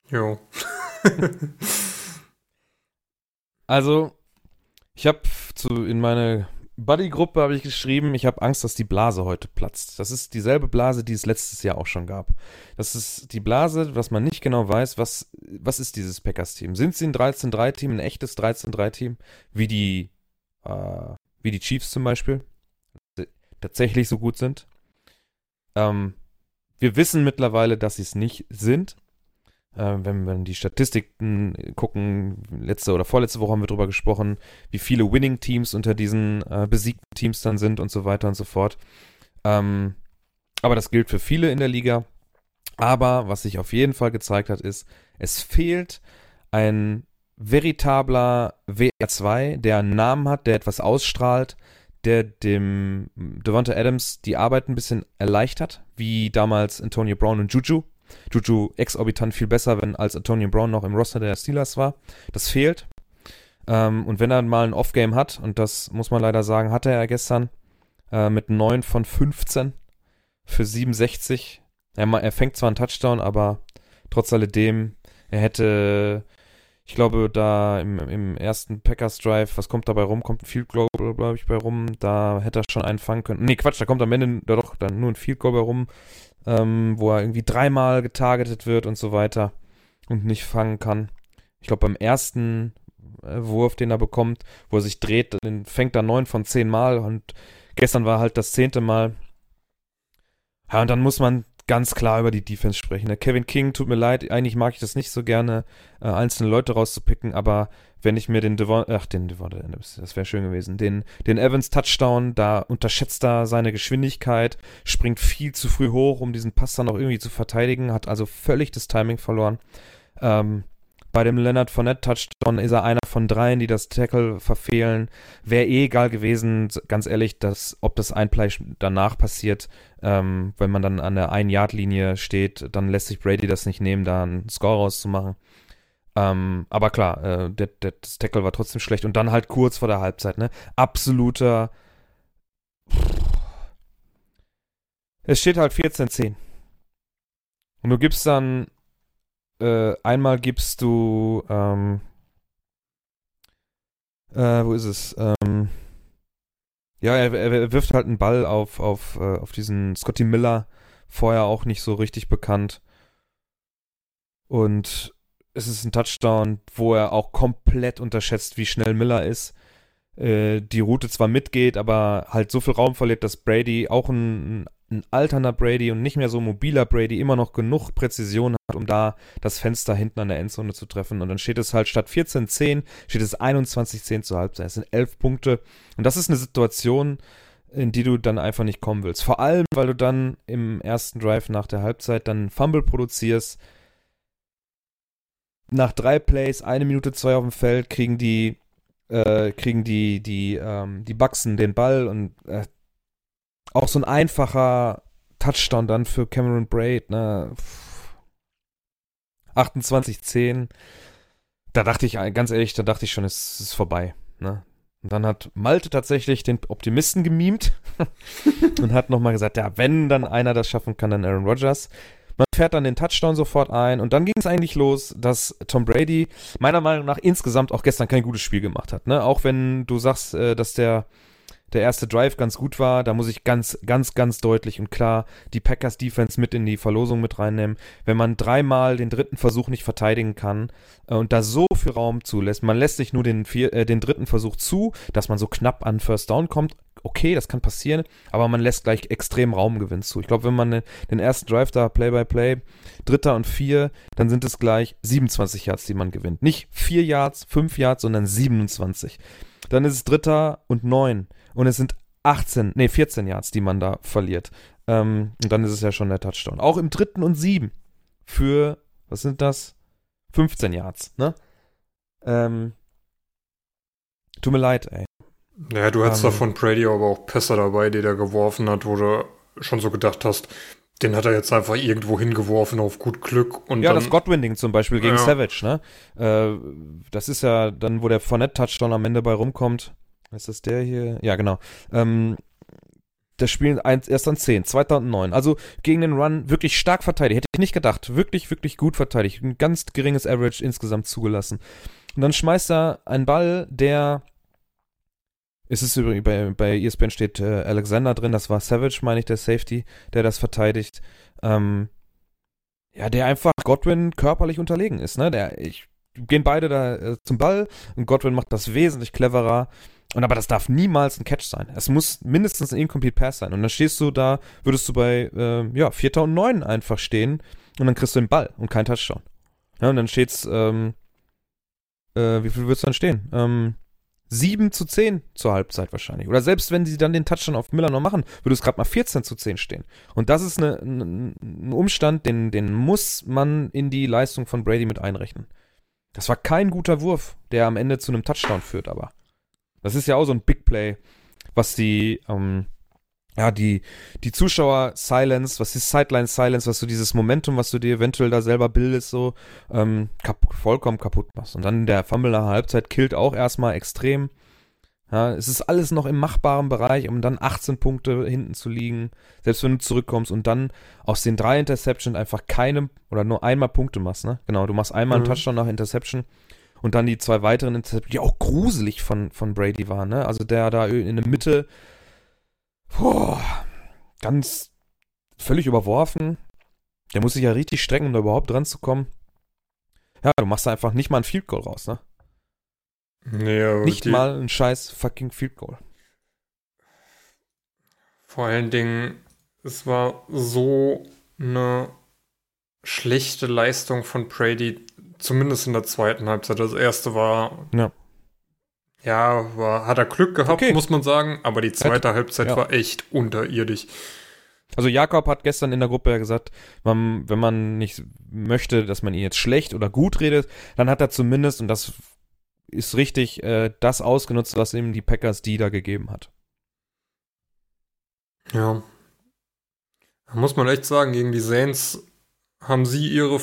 Jo. Also, ich habe zu in meine Buddy-Gruppe habe ich geschrieben, ich habe Angst, dass die Blase heute platzt. Das ist dieselbe Blase, die es letztes Jahr auch schon gab. Das ist die Blase, was man nicht genau weiß, was, was ist dieses Packers-Team? Sind sie ein 13-3-Team, ein echtes 13-3-Team, wie die, äh, wie die Chiefs zum Beispiel, tatsächlich so gut sind? Ähm, wir wissen mittlerweile, dass sie es nicht sind. Äh, wenn wir die Statistiken gucken, letzte oder vorletzte Woche haben wir drüber gesprochen, wie viele Winning-Teams unter diesen äh, besiegten Teams dann sind und so weiter und so fort. Ähm, aber das gilt für viele in der Liga. Aber was sich auf jeden Fall gezeigt hat, ist, es fehlt ein veritabler WR2, der einen Namen hat, der etwas ausstrahlt, der dem Devonta Adams die Arbeit ein bisschen erleichtert, wie damals Antonio Brown und Juju Juju exorbitant viel besser, wenn als Antonio Brown noch im Roster der Steelers war. Das fehlt. Ähm, und wenn er mal ein Off-Game hat, und das muss man leider sagen, hatte er gestern äh, mit 9 von 15 für 67. Er, er fängt zwar einen Touchdown, aber trotz alledem, er hätte, Ich glaube, da im, im ersten Packers Drive, was kommt dabei rum? Kommt ein Field Goal, glaube ich, bei rum. Da hätte er schon einen fangen können. Nee, Quatsch, da kommt am Ende doch dann nur ein Field Goal bei rum, ähm, wo er irgendwie dreimal getargetet wird und so weiter und nicht fangen kann. Ich glaube, beim ersten äh, Wurf, den er bekommt, wo er sich dreht, den fängt er neun von zehn Mal und gestern war halt das zehnte Mal. Ja, und dann muss man ganz klar über die Defense sprechen. Der Kevin King, tut mir leid, eigentlich mag ich das nicht so gerne, äh, einzelne Leute rauszupicken, aber wenn ich mir den Devon, ach, den Devon, das wäre schön gewesen, den, den Evans Touchdown, da unterschätzt er seine Geschwindigkeit, springt viel zu früh hoch, um diesen Pass dann noch irgendwie zu verteidigen, hat also völlig das Timing verloren. Ähm, bei dem Leonard Fournette Touchdown ist er einer von dreien, die das Tackle verfehlen. Wäre eh egal gewesen, ganz ehrlich, dass, ob das ein Play danach passiert, ähm, wenn man dann an der Ein-Yard-Linie steht, dann lässt sich Brady das nicht nehmen, da einen Score rauszumachen. Ähm, aber klar, äh, der, der, das Tackle war trotzdem schlecht und dann halt kurz vor der Halbzeit, ne? Absoluter. Es steht halt 14-10. Und du gibst dann äh, einmal gibst du, ähm, äh, wo ist es? Ähm, ja, er, er, wirft halt einen Ball auf, auf, äh, auf diesen Scotty Miller, vorher auch nicht so richtig bekannt. Und es ist ein Touchdown, wo er auch komplett unterschätzt, wie schnell Miller ist. Äh, die Route zwar mitgeht, aber halt so viel Raum verliert, dass Brady auch ein, ein alterner Brady und nicht mehr so mobiler Brady immer noch genug Präzision hat, um da das Fenster hinten an der Endzone zu treffen. Und dann steht es halt statt 14-10, steht es 21-10 zur Halbzeit. Es sind elf Punkte. Und das ist eine Situation, in die du dann einfach nicht kommen willst. Vor allem, weil du dann im ersten Drive nach der Halbzeit dann Fumble produzierst. Nach drei Plays, eine Minute zwei auf dem Feld, kriegen die, äh, kriegen die, die, ähm, die Buxen den Ball und äh, auch so ein einfacher Touchdown dann für Cameron Braid, ne? 28-10. Da dachte ich, ganz ehrlich, da dachte ich schon, es ist vorbei, ne? Und dann hat Malte tatsächlich den Optimisten gemimt und hat nochmal gesagt, ja, wenn dann einer das schaffen kann, dann Aaron Rodgers. Man fährt dann den Touchdown sofort ein und dann ging es eigentlich los, dass Tom Brady meiner Meinung nach insgesamt auch gestern kein gutes Spiel gemacht hat. Ne? Auch wenn du sagst, äh, dass der der erste Drive ganz gut war. Da muss ich ganz, ganz, ganz deutlich und klar die Packers Defense mit in die Verlosung mit reinnehmen. Wenn man dreimal den dritten Versuch nicht verteidigen kann äh, und da so viel Raum zulässt, man lässt sich nur den, vier, äh, den dritten Versuch zu, dass man so knapp an First Down kommt. Okay, das kann passieren, aber man lässt gleich extrem Raumgewinn zu. Ich glaube, wenn man den ersten Drive da Play by Play, Dritter und Vier, dann sind es gleich 27 Yards, die man gewinnt. Nicht 4 Yards, 5 Yards, sondern 27. Dann ist es Dritter und Neun und es sind 18, nee, 14 Yards, die man da verliert. Ähm, und dann ist es ja schon der Touchdown. Auch im dritten und sieben für, was sind das? 15 Yards, ne? Ähm, tut mir leid, ey. Ja, du hattest ähm, da von Brady aber auch Pässe dabei, die der geworfen hat, wo du schon so gedacht hast, den hat er jetzt einfach irgendwo hingeworfen auf gut Glück. Und ja, dann, das Godwinding zum Beispiel gegen ja. Savage, ne? Äh, das ist ja dann, wo der Fournette-Touchdown am Ende bei rumkommt. Ist das der hier? Ja, genau. Ähm, das Spiel erst an 10, 2009. Also gegen den Run wirklich stark verteidigt. Hätte ich nicht gedacht. Wirklich, wirklich gut verteidigt. Ein ganz geringes Average insgesamt zugelassen. Und dann schmeißt er einen Ball, der. Es ist übrigens, bei, bei ESPN steht äh, Alexander drin, das war Savage, meine ich, der Safety, der das verteidigt. Ähm, ja, der einfach Godwin körperlich unterlegen ist, ne? Der, ich, gehen beide da äh, zum Ball und Godwin macht das wesentlich cleverer. Und aber das darf niemals ein Catch sein. Es muss mindestens ein Incomplete Pass sein. Und dann stehst du da, würdest du bei, äh, ja, 4. und 9 einfach stehen und dann kriegst du den Ball und kein Touchdown. Ja, und dann steht's, ähm, äh, wie viel würdest du dann stehen? Ähm, 7 zu 10 zur Halbzeit wahrscheinlich. Oder selbst wenn sie dann den Touchdown auf Miller noch machen, würde es gerade mal 14 zu 10 stehen. Und das ist eine, ein, ein Umstand, den, den muss man in die Leistung von Brady mit einrechnen. Das war kein guter Wurf, der am Ende zu einem Touchdown führt, aber. Das ist ja auch so ein Big Play, was die, ähm, ja, die, die Zuschauer-Silence, was ist Sideline-Silence, was du dieses Momentum, was du dir eventuell da selber bildest, so ähm, kap vollkommen kaputt machst. Und dann der Fumble nach Halbzeit killt auch erstmal extrem. Ja, es ist alles noch im machbaren Bereich, um dann 18 Punkte hinten zu liegen, selbst wenn du zurückkommst und dann aus den drei Interceptions einfach keine oder nur einmal Punkte machst, ne? Genau, du machst einmal mhm. einen Touchdown nach Interception Und dann die zwei weiteren Interceptions, die auch gruselig von, von Brady waren, ne? Also der da in der Mitte, boah, ganz völlig überworfen. Der muss sich ja richtig strecken, um da überhaupt dran zu kommen. Ja, du machst da einfach nicht mal ein Field Goal raus, ne? Nee, Nicht die, mal ein scheiß fucking Field Goal. Vor allen Dingen, es war so eine schlechte Leistung von Brady, zumindest in der zweiten Halbzeit. Das erste war. Ja. Ja, war, hat er Glück gehabt, Okay. muss man sagen, aber die zweite Halbzeit ja. war echt unterirdisch. Also Jakob hat gestern in der Gruppe ja gesagt, man, wenn man nicht möchte, dass man ihn jetzt schlecht oder gut redet, dann hat er zumindest, und das ist richtig, äh, das ausgenutzt, was ihm die Packers die da gegeben hat. Ja. Da muss man echt sagen, gegen die Saints haben sie ihre,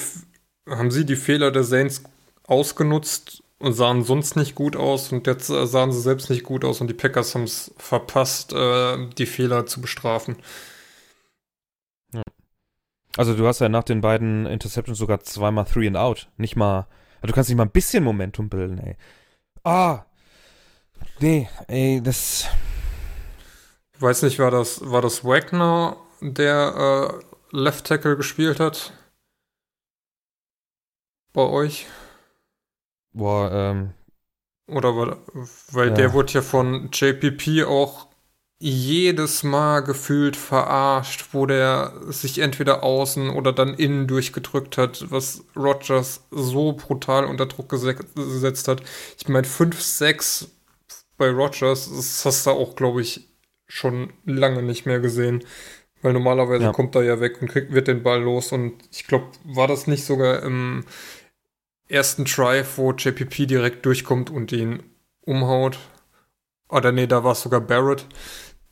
haben sie die Fehler der Saints ausgenutzt und sahen sonst nicht gut aus und jetzt äh, sahen sie selbst nicht gut aus und die Packers haben es verpasst, äh, die Fehler zu bestrafen. Also du hast ja nach den beiden Interceptions sogar zweimal Three and Out. Nicht mal, also du kannst nicht mal ein bisschen Momentum bilden, ey. Ah, nee, ey, das, Ich weiß nicht, war das, war das Wagner, der äh, Left Tackle gespielt hat? Bei euch? boah, ähm, Oder war, weil Ja. der wurde ja von JPP auch jedes Mal gefühlt verarscht, wo der sich entweder außen oder dann innen durchgedrückt hat, was Rogers so brutal unter Druck gese- gesetzt hat. Ich meine, 5-6 bei Rogers, das hast du auch, glaube ich, schon lange nicht mehr gesehen. Weil normalerweise Ja. kommt er ja weg und kriegt, wird den Ball los. Und ich glaube, war das nicht sogar im ersten Drive, wo JPP direkt durchkommt und ihn umhaut? Oder nee, da war es sogar Barrett,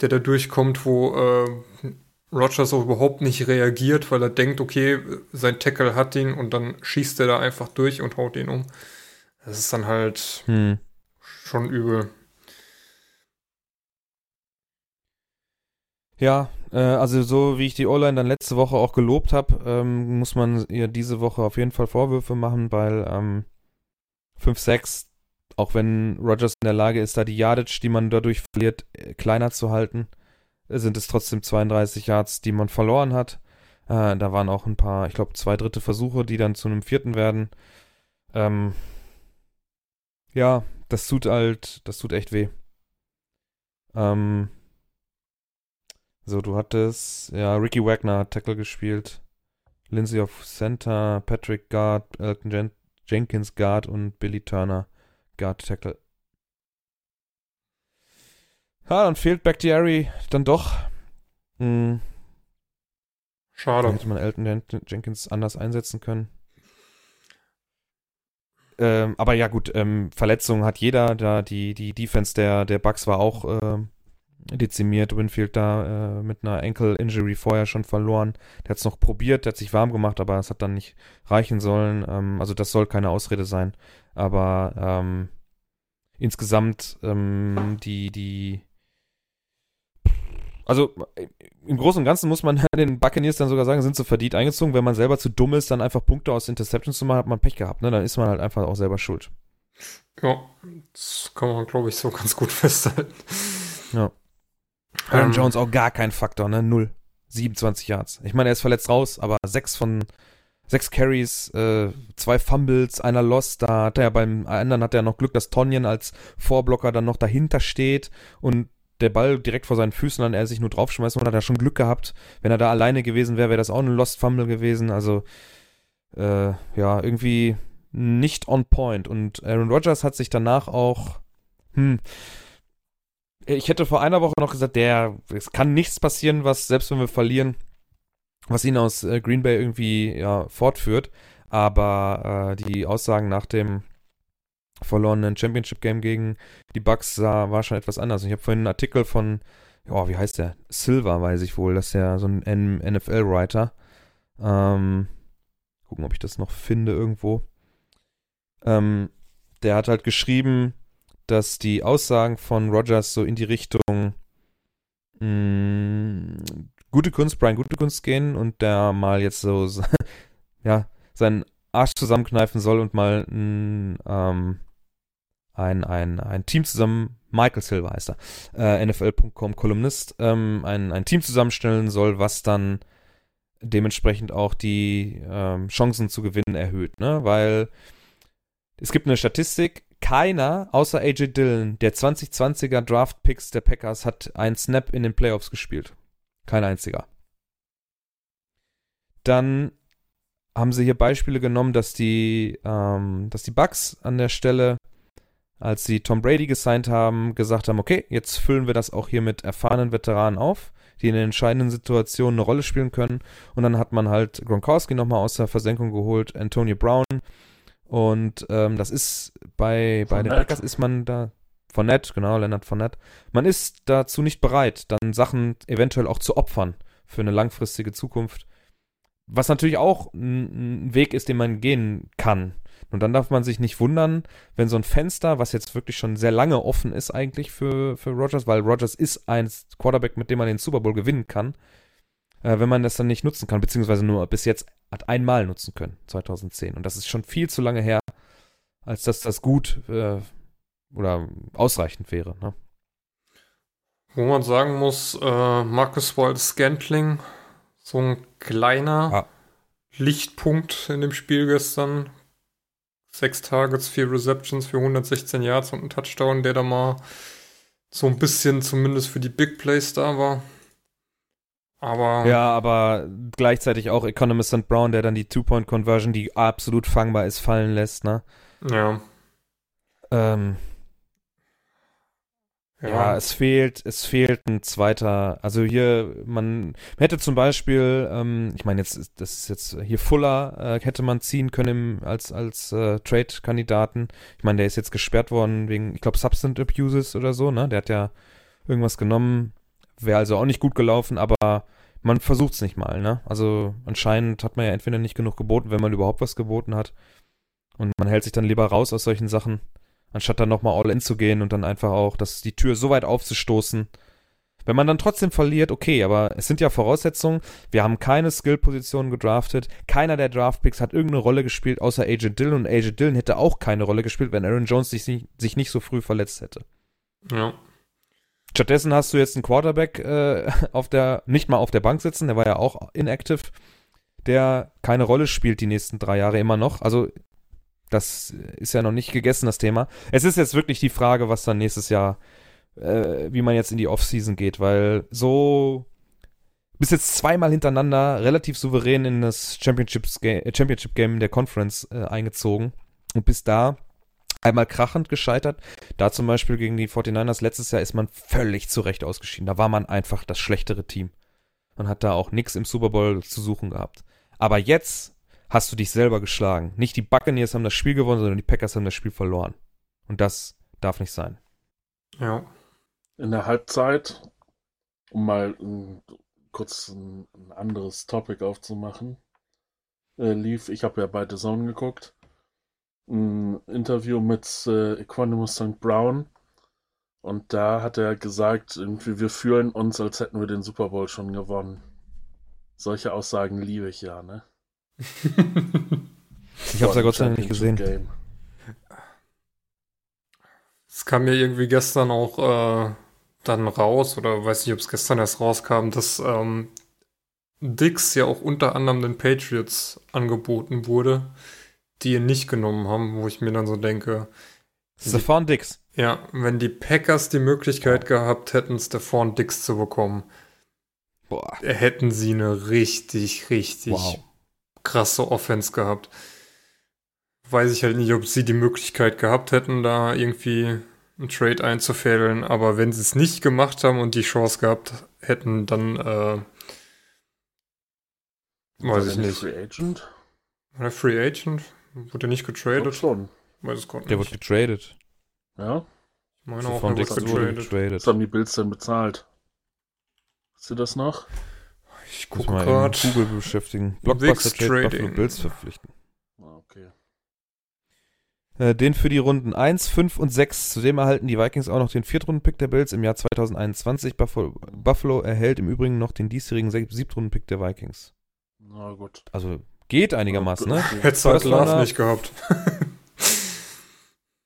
der da durchkommt, wo äh, Rogers auch überhaupt nicht reagiert, weil er denkt, okay, sein Tackle hat ihn und dann schießt er da einfach durch und haut ihn um. Das ist dann halt hm. schon übel. Ja, äh, also so wie ich die O-Line dann letzte Woche auch gelobt habe, ähm, muss man ihr diese Woche auf jeden Fall Vorwürfe machen, weil ähm, 5-6, auch wenn Rogers in der Lage ist, da die Yardage, die man dadurch verliert, äh, kleiner zu halten, äh, sind es trotzdem 32 Yards, die man verloren hat. Äh, da waren auch ein paar, ich glaube, zwei dritte Versuche, die dann zu einem vierten werden. Ähm, ja, das tut halt, das tut echt weh. Ähm, so, du hattest, ja, Ricky Wagner hat Tackle gespielt. Lindsay auf Center, Patrick Guard, Elton Jen Jenkins Guard und Billy Turner Guard Tackle. Ja, dann fehlt Bakhtiari dann doch. Hm, da Schade. hätte man Elton Jen Jenkins anders einsetzen können. Ähm, aber ja, gut, ähm, Verletzungen hat jeder. Da die, die Defense der, der Bucks war auch ähm, dezimiert. Winfield da äh, mit einer Ankle-Injury vorher schon verloren. Der hat es noch probiert, der hat sich warm gemacht, aber es hat dann nicht reichen sollen. Ähm, also das soll keine Ausrede sein. Aber ähm, insgesamt ähm, die, die also äh, im Großen und Ganzen muss man den Buccaneers dann sogar sagen, sind sie verdient eingezogen. Wenn man selber zu dumm ist, dann einfach Punkte aus Interceptions zu machen, hat man Pech gehabt. Ne? Dann ist man halt einfach auch selber schuld. Ja, das kann man, glaube ich, so ganz gut festhalten. Ja. Aaron Ähm, Jones auch gar kein Faktor, ne? Null. 27 Yards. Ich meine, er ist verletzt raus, aber sechs von sechs Carries, äh, zwei Fumbles, einer Loss. Da hat er beim anderen hat er noch Glück, dass Tonyan als Vorblocker dann noch dahinter steht und der Ball direkt vor seinen Füßen, dann er sich nur draufschmeißt und hat er schon Glück gehabt. Wenn er da alleine gewesen wäre, wäre das auch ein Lost Fumble gewesen. Also äh, ja, irgendwie nicht on point. Und Aaron Rodgers hat sich danach auch, hm, ich hätte vor einer Woche noch gesagt, der, es kann nichts passieren, was, selbst wenn wir verlieren, was ihn aus äh, Green Bay irgendwie ja, fortführt. Aber äh, die Aussagen nach dem verlorenen Championship Game gegen die Bucks sah, war schon etwas anders. Und ich habe vorhin einen Artikel von, ja, wie heißt der? Silver, weiß ich wohl, das ist ja so ein NFL-Writer. Ähm, gucken, ob ich das noch finde irgendwo. Ähm, der hat halt geschrieben, dass die Aussagen von Rogers so in die Richtung mh, gute Kunst, Brian gute Kunst gehen und der mal jetzt so, ja, sein Arsch zusammenkneifen soll und mal ein, ähm, ein, ein, ein Team zusammen, Michael Silver heißt er, äh, NFL.com Kolumnist, ähm, ein, ein Team zusammenstellen soll, was dann dementsprechend auch die ähm, Chancen zu gewinnen erhöht, ne? Weil es gibt eine Statistik, keiner außer AJ Dillon der 2020er Draft Picks der Packers hat einen Snap in den Playoffs gespielt. Kein einziger. Dann haben sie hier Beispiele genommen, dass die, ähm, dass die Bucks an der Stelle, als sie Tom Brady gesigned haben, gesagt haben, okay, jetzt füllen wir das auch hier mit erfahrenen Veteranen auf, die in den entscheidenden Situationen eine Rolle spielen können. Und dann hat man halt Gronkowski nochmal aus der Versenkung geholt, Antonio Brown. Und ähm, das ist bei, bei den Packers ist man da, von Nett, genau, Leonard von Nett. Man ist dazu nicht bereit, dann Sachen eventuell auch zu opfern für eine langfristige Zukunft. Was natürlich auch ein, ein Weg ist, den man gehen kann. Und dann darf man sich nicht wundern, wenn so ein Fenster, was jetzt wirklich schon sehr lange offen ist eigentlich für, für Rogers, weil Rogers ist ein Quarterback, mit dem man den Super Bowl gewinnen kann, äh, wenn man das dann nicht nutzen kann, beziehungsweise nur bis jetzt hat einmal nutzen können, 2010. Und das ist schon viel zu lange her, als dass das gut äh, oder ausreichend wäre. Ne? Wo man sagen muss, äh, Marcus Wald Scantling, so ein kleiner Ah. Lichtpunkt in dem Spiel gestern. Sechs Targets, vier Receptions für 116 Yards und ein Touchdown, der da mal so ein bisschen zumindest für die Big Plays da war. Aber Ja, aber gleichzeitig auch Economist St. Brown, der dann die Two-Point-Conversion, die absolut fangbar ist, fallen lässt, ne? ja, Ähm, ja, Ja, es fehlt, es fehlt ein zweiter. Also hier, man hätte zum Beispiel, ähm, ich meine jetzt, ist- das ist jetzt hier Fuller äh, hätte man ziehen können im, als als äh, Trade-Kandidaten. Ich meine, der ist jetzt gesperrt worden wegen, ich glaube, Substance Abuses oder so. Ne, der hat ja irgendwas genommen. Wäre also auch nicht gut gelaufen, aber man versucht's nicht mal. Ne, also anscheinend hat man ja entweder nicht genug geboten, wenn man überhaupt was geboten hat, und man hält sich dann lieber raus aus solchen Sachen anstatt dann nochmal all in zu gehen und dann einfach auch das, die Tür so weit aufzustoßen. Wenn man dann trotzdem verliert, okay, aber es sind ja Voraussetzungen. Wir haben keine Skill-Positionen gedraftet. Keiner der Draftpicks hat irgendeine Rolle gespielt, außer AJ Dillon. Und AJ Dillon hätte auch keine Rolle gespielt, wenn Aaron Jones sich, sich nicht so früh verletzt hätte. ja. Stattdessen hast du jetzt einen Quarterback äh, auf der, nicht mal auf der Bank sitzen, der war ja auch inactive, der keine Rolle spielt die nächsten drei Jahre immer noch. Also das ist ja noch nicht gegessen, das Thema. Es ist jetzt wirklich die Frage, was dann nächstes Jahr, äh, wie man jetzt in die Offseason geht, weil so bis jetzt zweimal hintereinander relativ souverän in das äh, Championship Game der Conference äh, eingezogen und bis da einmal krachend gescheitert. Da zum Beispiel gegen die 49ers letztes Jahr ist man völlig zurecht ausgeschieden. Da war man einfach das schlechtere Team. Man hat da auch nichts im Super Bowl zu suchen gehabt. Aber jetzt hast du dich selber geschlagen. Nicht die Buccaneers haben das Spiel gewonnen, sondern die Packers haben das Spiel verloren. Und das darf nicht sein. ja. In der Halbzeit, um mal ein, kurz ein, ein anderes Topic aufzumachen, äh, lief, ich habe ja bei The Zone geguckt, ein Interview mit äh, Equanimous St. Brown und da hat er gesagt, irgendwie, wir fühlen uns, als hätten wir den Super Bowl schon gewonnen. Solche Aussagen liebe ich ja, ne? Ich habe es ja Gott sei Dank nicht gesehen. Game. Es kam mir irgendwie gestern auch äh, dann raus, oder weiß nicht, ob es gestern erst rauskam, dass ähm, Dix ja auch unter anderem den Patriots angeboten wurde, die ihn nicht genommen haben, wo ich mir dann so denke, Stephon Dix. ja, wenn die Packers die Möglichkeit gehabt hätten, Stephon Dix zu bekommen, Boah. hätten sie eine richtig, richtig Wow. krasse Offense gehabt. Weiß ich halt nicht, ob sie die Möglichkeit gehabt hätten, da irgendwie einen Trade einzufädeln, aber wenn sie es nicht gemacht haben und die Chance gehabt hätten, dann äh, weiß ich nicht. Free Agent? Free Agent? Wurde nicht getradet? schon. Weiß es gerade Der wurde getradet. Ja? Ich meine auch, er Dix wurde getradet. getradet. Was haben die Bills denn bezahlt? Wisst ihr das noch? Ich gucke mal gerade. in Google beschäftigen. Dix Blockbuster Trade. Buffalo Bills verpflichten. Ah, okay. Äh, den für die Runden 1, 5 und 6. Zudem erhalten die Vikings auch noch den Viertrunden-Pick der Bills im Jahr 2021. Buffalo, Buffalo erhält im Übrigen noch den diesjährigen Siebtrunden-Pick der Vikings. Na gut. Also geht einigermaßen, ne? Hättest du halt Das Love nicht gehabt.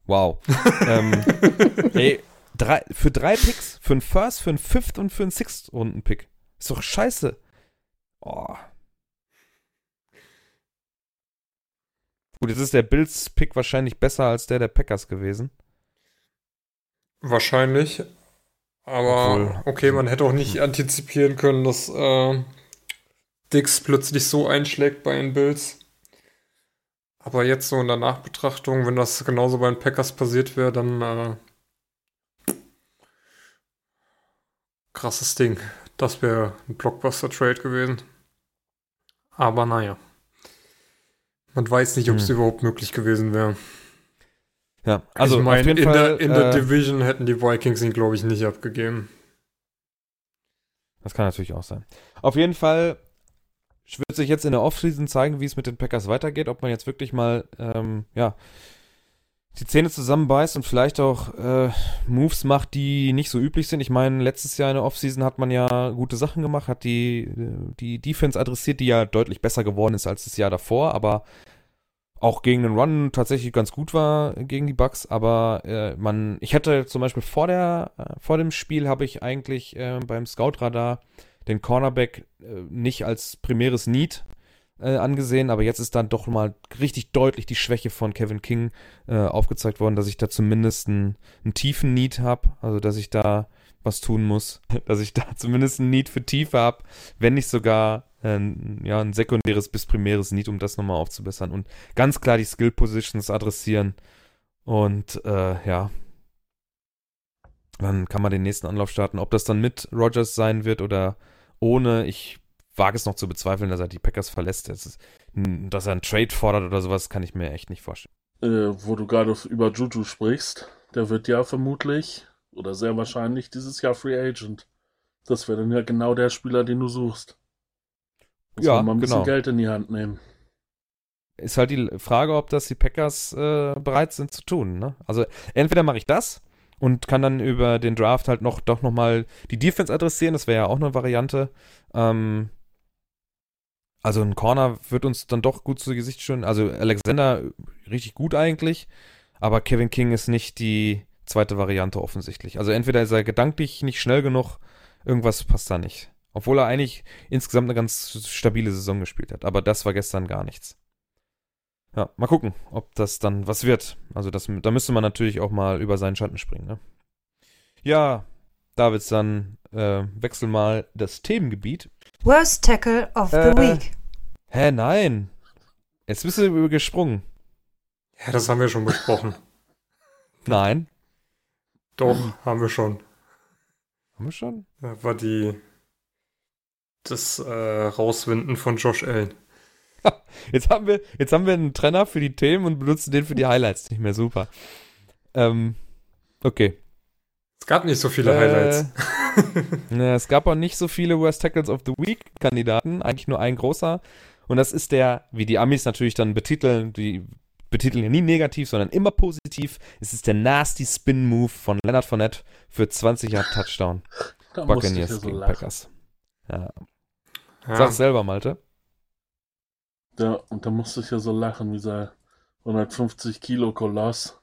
Wow. ähm, ey, drei, für drei Picks, für einen First, für einen Fifth und für einen Sixth Runden Pick. Ist doch scheiße. Oh. Gut, jetzt ist der Bills Pick wahrscheinlich besser als der der Packers gewesen. Wahrscheinlich. Aber Obwohl- okay, man hätte auch nicht antizipieren können, dass äh, Dix plötzlich so einschlägt bei den Bills. Aber jetzt so in der Nachbetrachtung, wenn das genauso bei den Packers passiert wäre, dann äh, krasses Ding. Das wäre ein Blockbuster-Trade gewesen. Aber naja. Man weiß nicht, ob es Hm. überhaupt möglich gewesen wäre. Ja, also ich meine, in, Fall. der, in der äh, Division hätten die Vikings ihn, glaube ich, nicht abgegeben. Das kann natürlich auch sein. Auf jeden Fall wird sich jetzt in der Offseason zeigen, wie es mit den Packers weitergeht, ob man jetzt wirklich mal, ähm, ja, die Zähne zusammenbeißt und vielleicht auch äh, Moves macht, die nicht so üblich sind. Ich meine, letztes Jahr in der Offseason hat man ja gute Sachen gemacht, hat die, äh, die Defense adressiert, die ja deutlich besser geworden ist als das Jahr davor, aber auch gegen den Run tatsächlich ganz gut war gegen die Bucks, aber äh, man, ich hätte zum Beispiel vor der, äh, vor dem Spiel habe ich eigentlich äh, beim Scout-Radar den Cornerback äh, nicht als primäres Need äh, angesehen, aber jetzt ist dann doch mal richtig deutlich die Schwäche von Kevin King äh, aufgezeigt worden, dass ich da zumindest einen, einen tiefen Need habe, also dass ich da was tun muss, dass ich da zumindest einen Need für Tiefe habe, wenn nicht sogar ein, ja, ein sekundäres bis primäres Need, um das nochmal aufzubessern und ganz klar die Skill Positions adressieren und äh, ja, dann kann man den nächsten Anlauf starten. Ob das dann mit Rogers sein wird oder ohne, ich wage es noch zu bezweifeln, dass er die Packers verlässt. Das ist, dass er einen Trade fordert oder sowas, kann ich mir echt nicht vorstellen. Äh, wo du gerade über Juju sprichst, der wird ja vermutlich oder sehr wahrscheinlich dieses Jahr Free Agent. Das wäre dann ja genau der Spieler, den du suchst. Muss Ja, man mal ein bisschen genau. Geld in die Hand nehmen. Ist halt die Frage, ob das die Packers äh, bereit sind zu tun. Ne? Also entweder mache ich das und kann dann über den Draft halt noch doch nochmal die Defense adressieren, das wäre ja auch eine Variante. Ähm, also ein Corner wird uns dann doch gut zu Gesicht schon. Also Alexander richtig gut eigentlich, aber Kevin King ist nicht die zweite Variante offensichtlich. Also entweder ist er gedanklich nicht schnell genug, irgendwas passt da nicht. Obwohl er eigentlich insgesamt eine ganz stabile Saison gespielt hat. Aber das war gestern gar nichts. Ja, mal gucken, ob das dann was wird. Also das, da müsste man natürlich auch mal über seinen Schatten springen. Ne? Ja, Davids, dann äh, wechsel mal das Themengebiet. Worst Tackle of the Äh. Week. Hä, nein. Jetzt bist du gesprungen. Ja, das haben wir schon besprochen. Nein. Doch, haben wir schon. Haben wir schon? Da war die das äh, Rauswinden von Josh Allen. Jetzt haben wir, jetzt haben wir einen Trenner für die Themen und benutzen den für die Highlights nicht mehr. Super. Ähm, okay. Es gab nicht so viele Äh, Highlights. Ne, es gab auch nicht so viele Worst Tackles of the Week Kandidaten, eigentlich nur ein großer. Und das ist der, wie die Amis natürlich dann betiteln, die betiteln ja nie negativ, sondern immer positiv. Es ist der Nasty Spin Move von Leonard Fournette für 20 Yard Touchdown. Buccaneers so gegen lachen. Packers. Ja. Ja. Sag's selber, Malte. Ja, und da musste ich ja so lachen, wie dieser 150 Kilo Koloss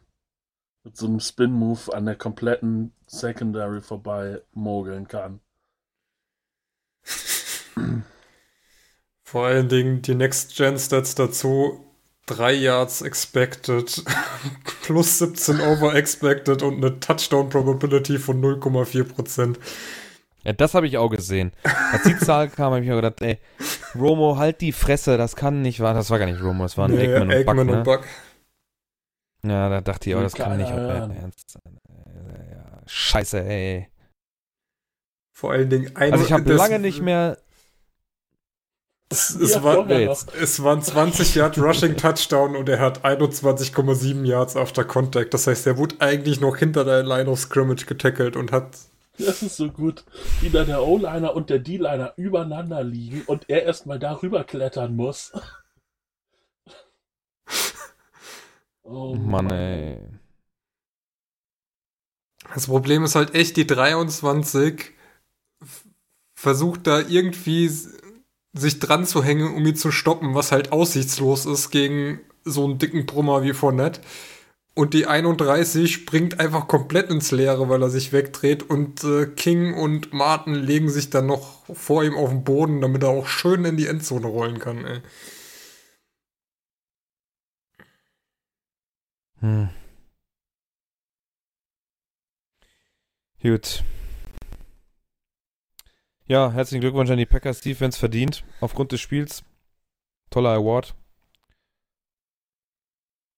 mit so einem Spin-Move an der kompletten Secondary vorbei mogeln kann. Vor allen Dingen die Next-Gen-Stats dazu. 3 Yards expected, plus 17 over expected und eine Touchdown-Probability von 0,4%. Ja, das habe ich auch gesehen. Als die Zahl kam, habe ich mir gedacht, ey, Romo, halt die Fresse, das kann nicht wahr. Das war gar nicht Romo, das waren Nee, Eggman, und Buck, Eggman ne? und Buck. Ja, da dachte ich, oh, das kann nicht euer hören. Ernst sein. Äh, Ja, scheiße, ey. Vor allen Dingen ein Also ich habe lange nicht mehr. Es, es, Ja, war, es waren 20 Yard Rushing Touchdown und er hat 21,7 Yards after Contact. Das heißt, er wurde eigentlich noch hinter der Line of Scrimmage getackelt und hat. Das ist so gut, wie da der O-Liner und der D-Liner übereinander liegen und er erstmal darüber klettern muss. Oh Mann, ey. Das Problem ist halt echt, die 23 f- versucht da irgendwie sich dran zu hängen, um ihn zu stoppen, was halt aussichtslos ist gegen so einen dicken Brummer wie Fournette. Und die 31 springt einfach komplett ins Leere, weil er sich wegdreht. Und äh, King und Martin legen sich dann noch vor ihm auf den Boden, damit er auch schön in die Endzone rollen kann. Ey. Hm. Gut. Ja, herzlichen Glückwunsch an die Packers Defense verdient aufgrund des Spiels. Toller Award.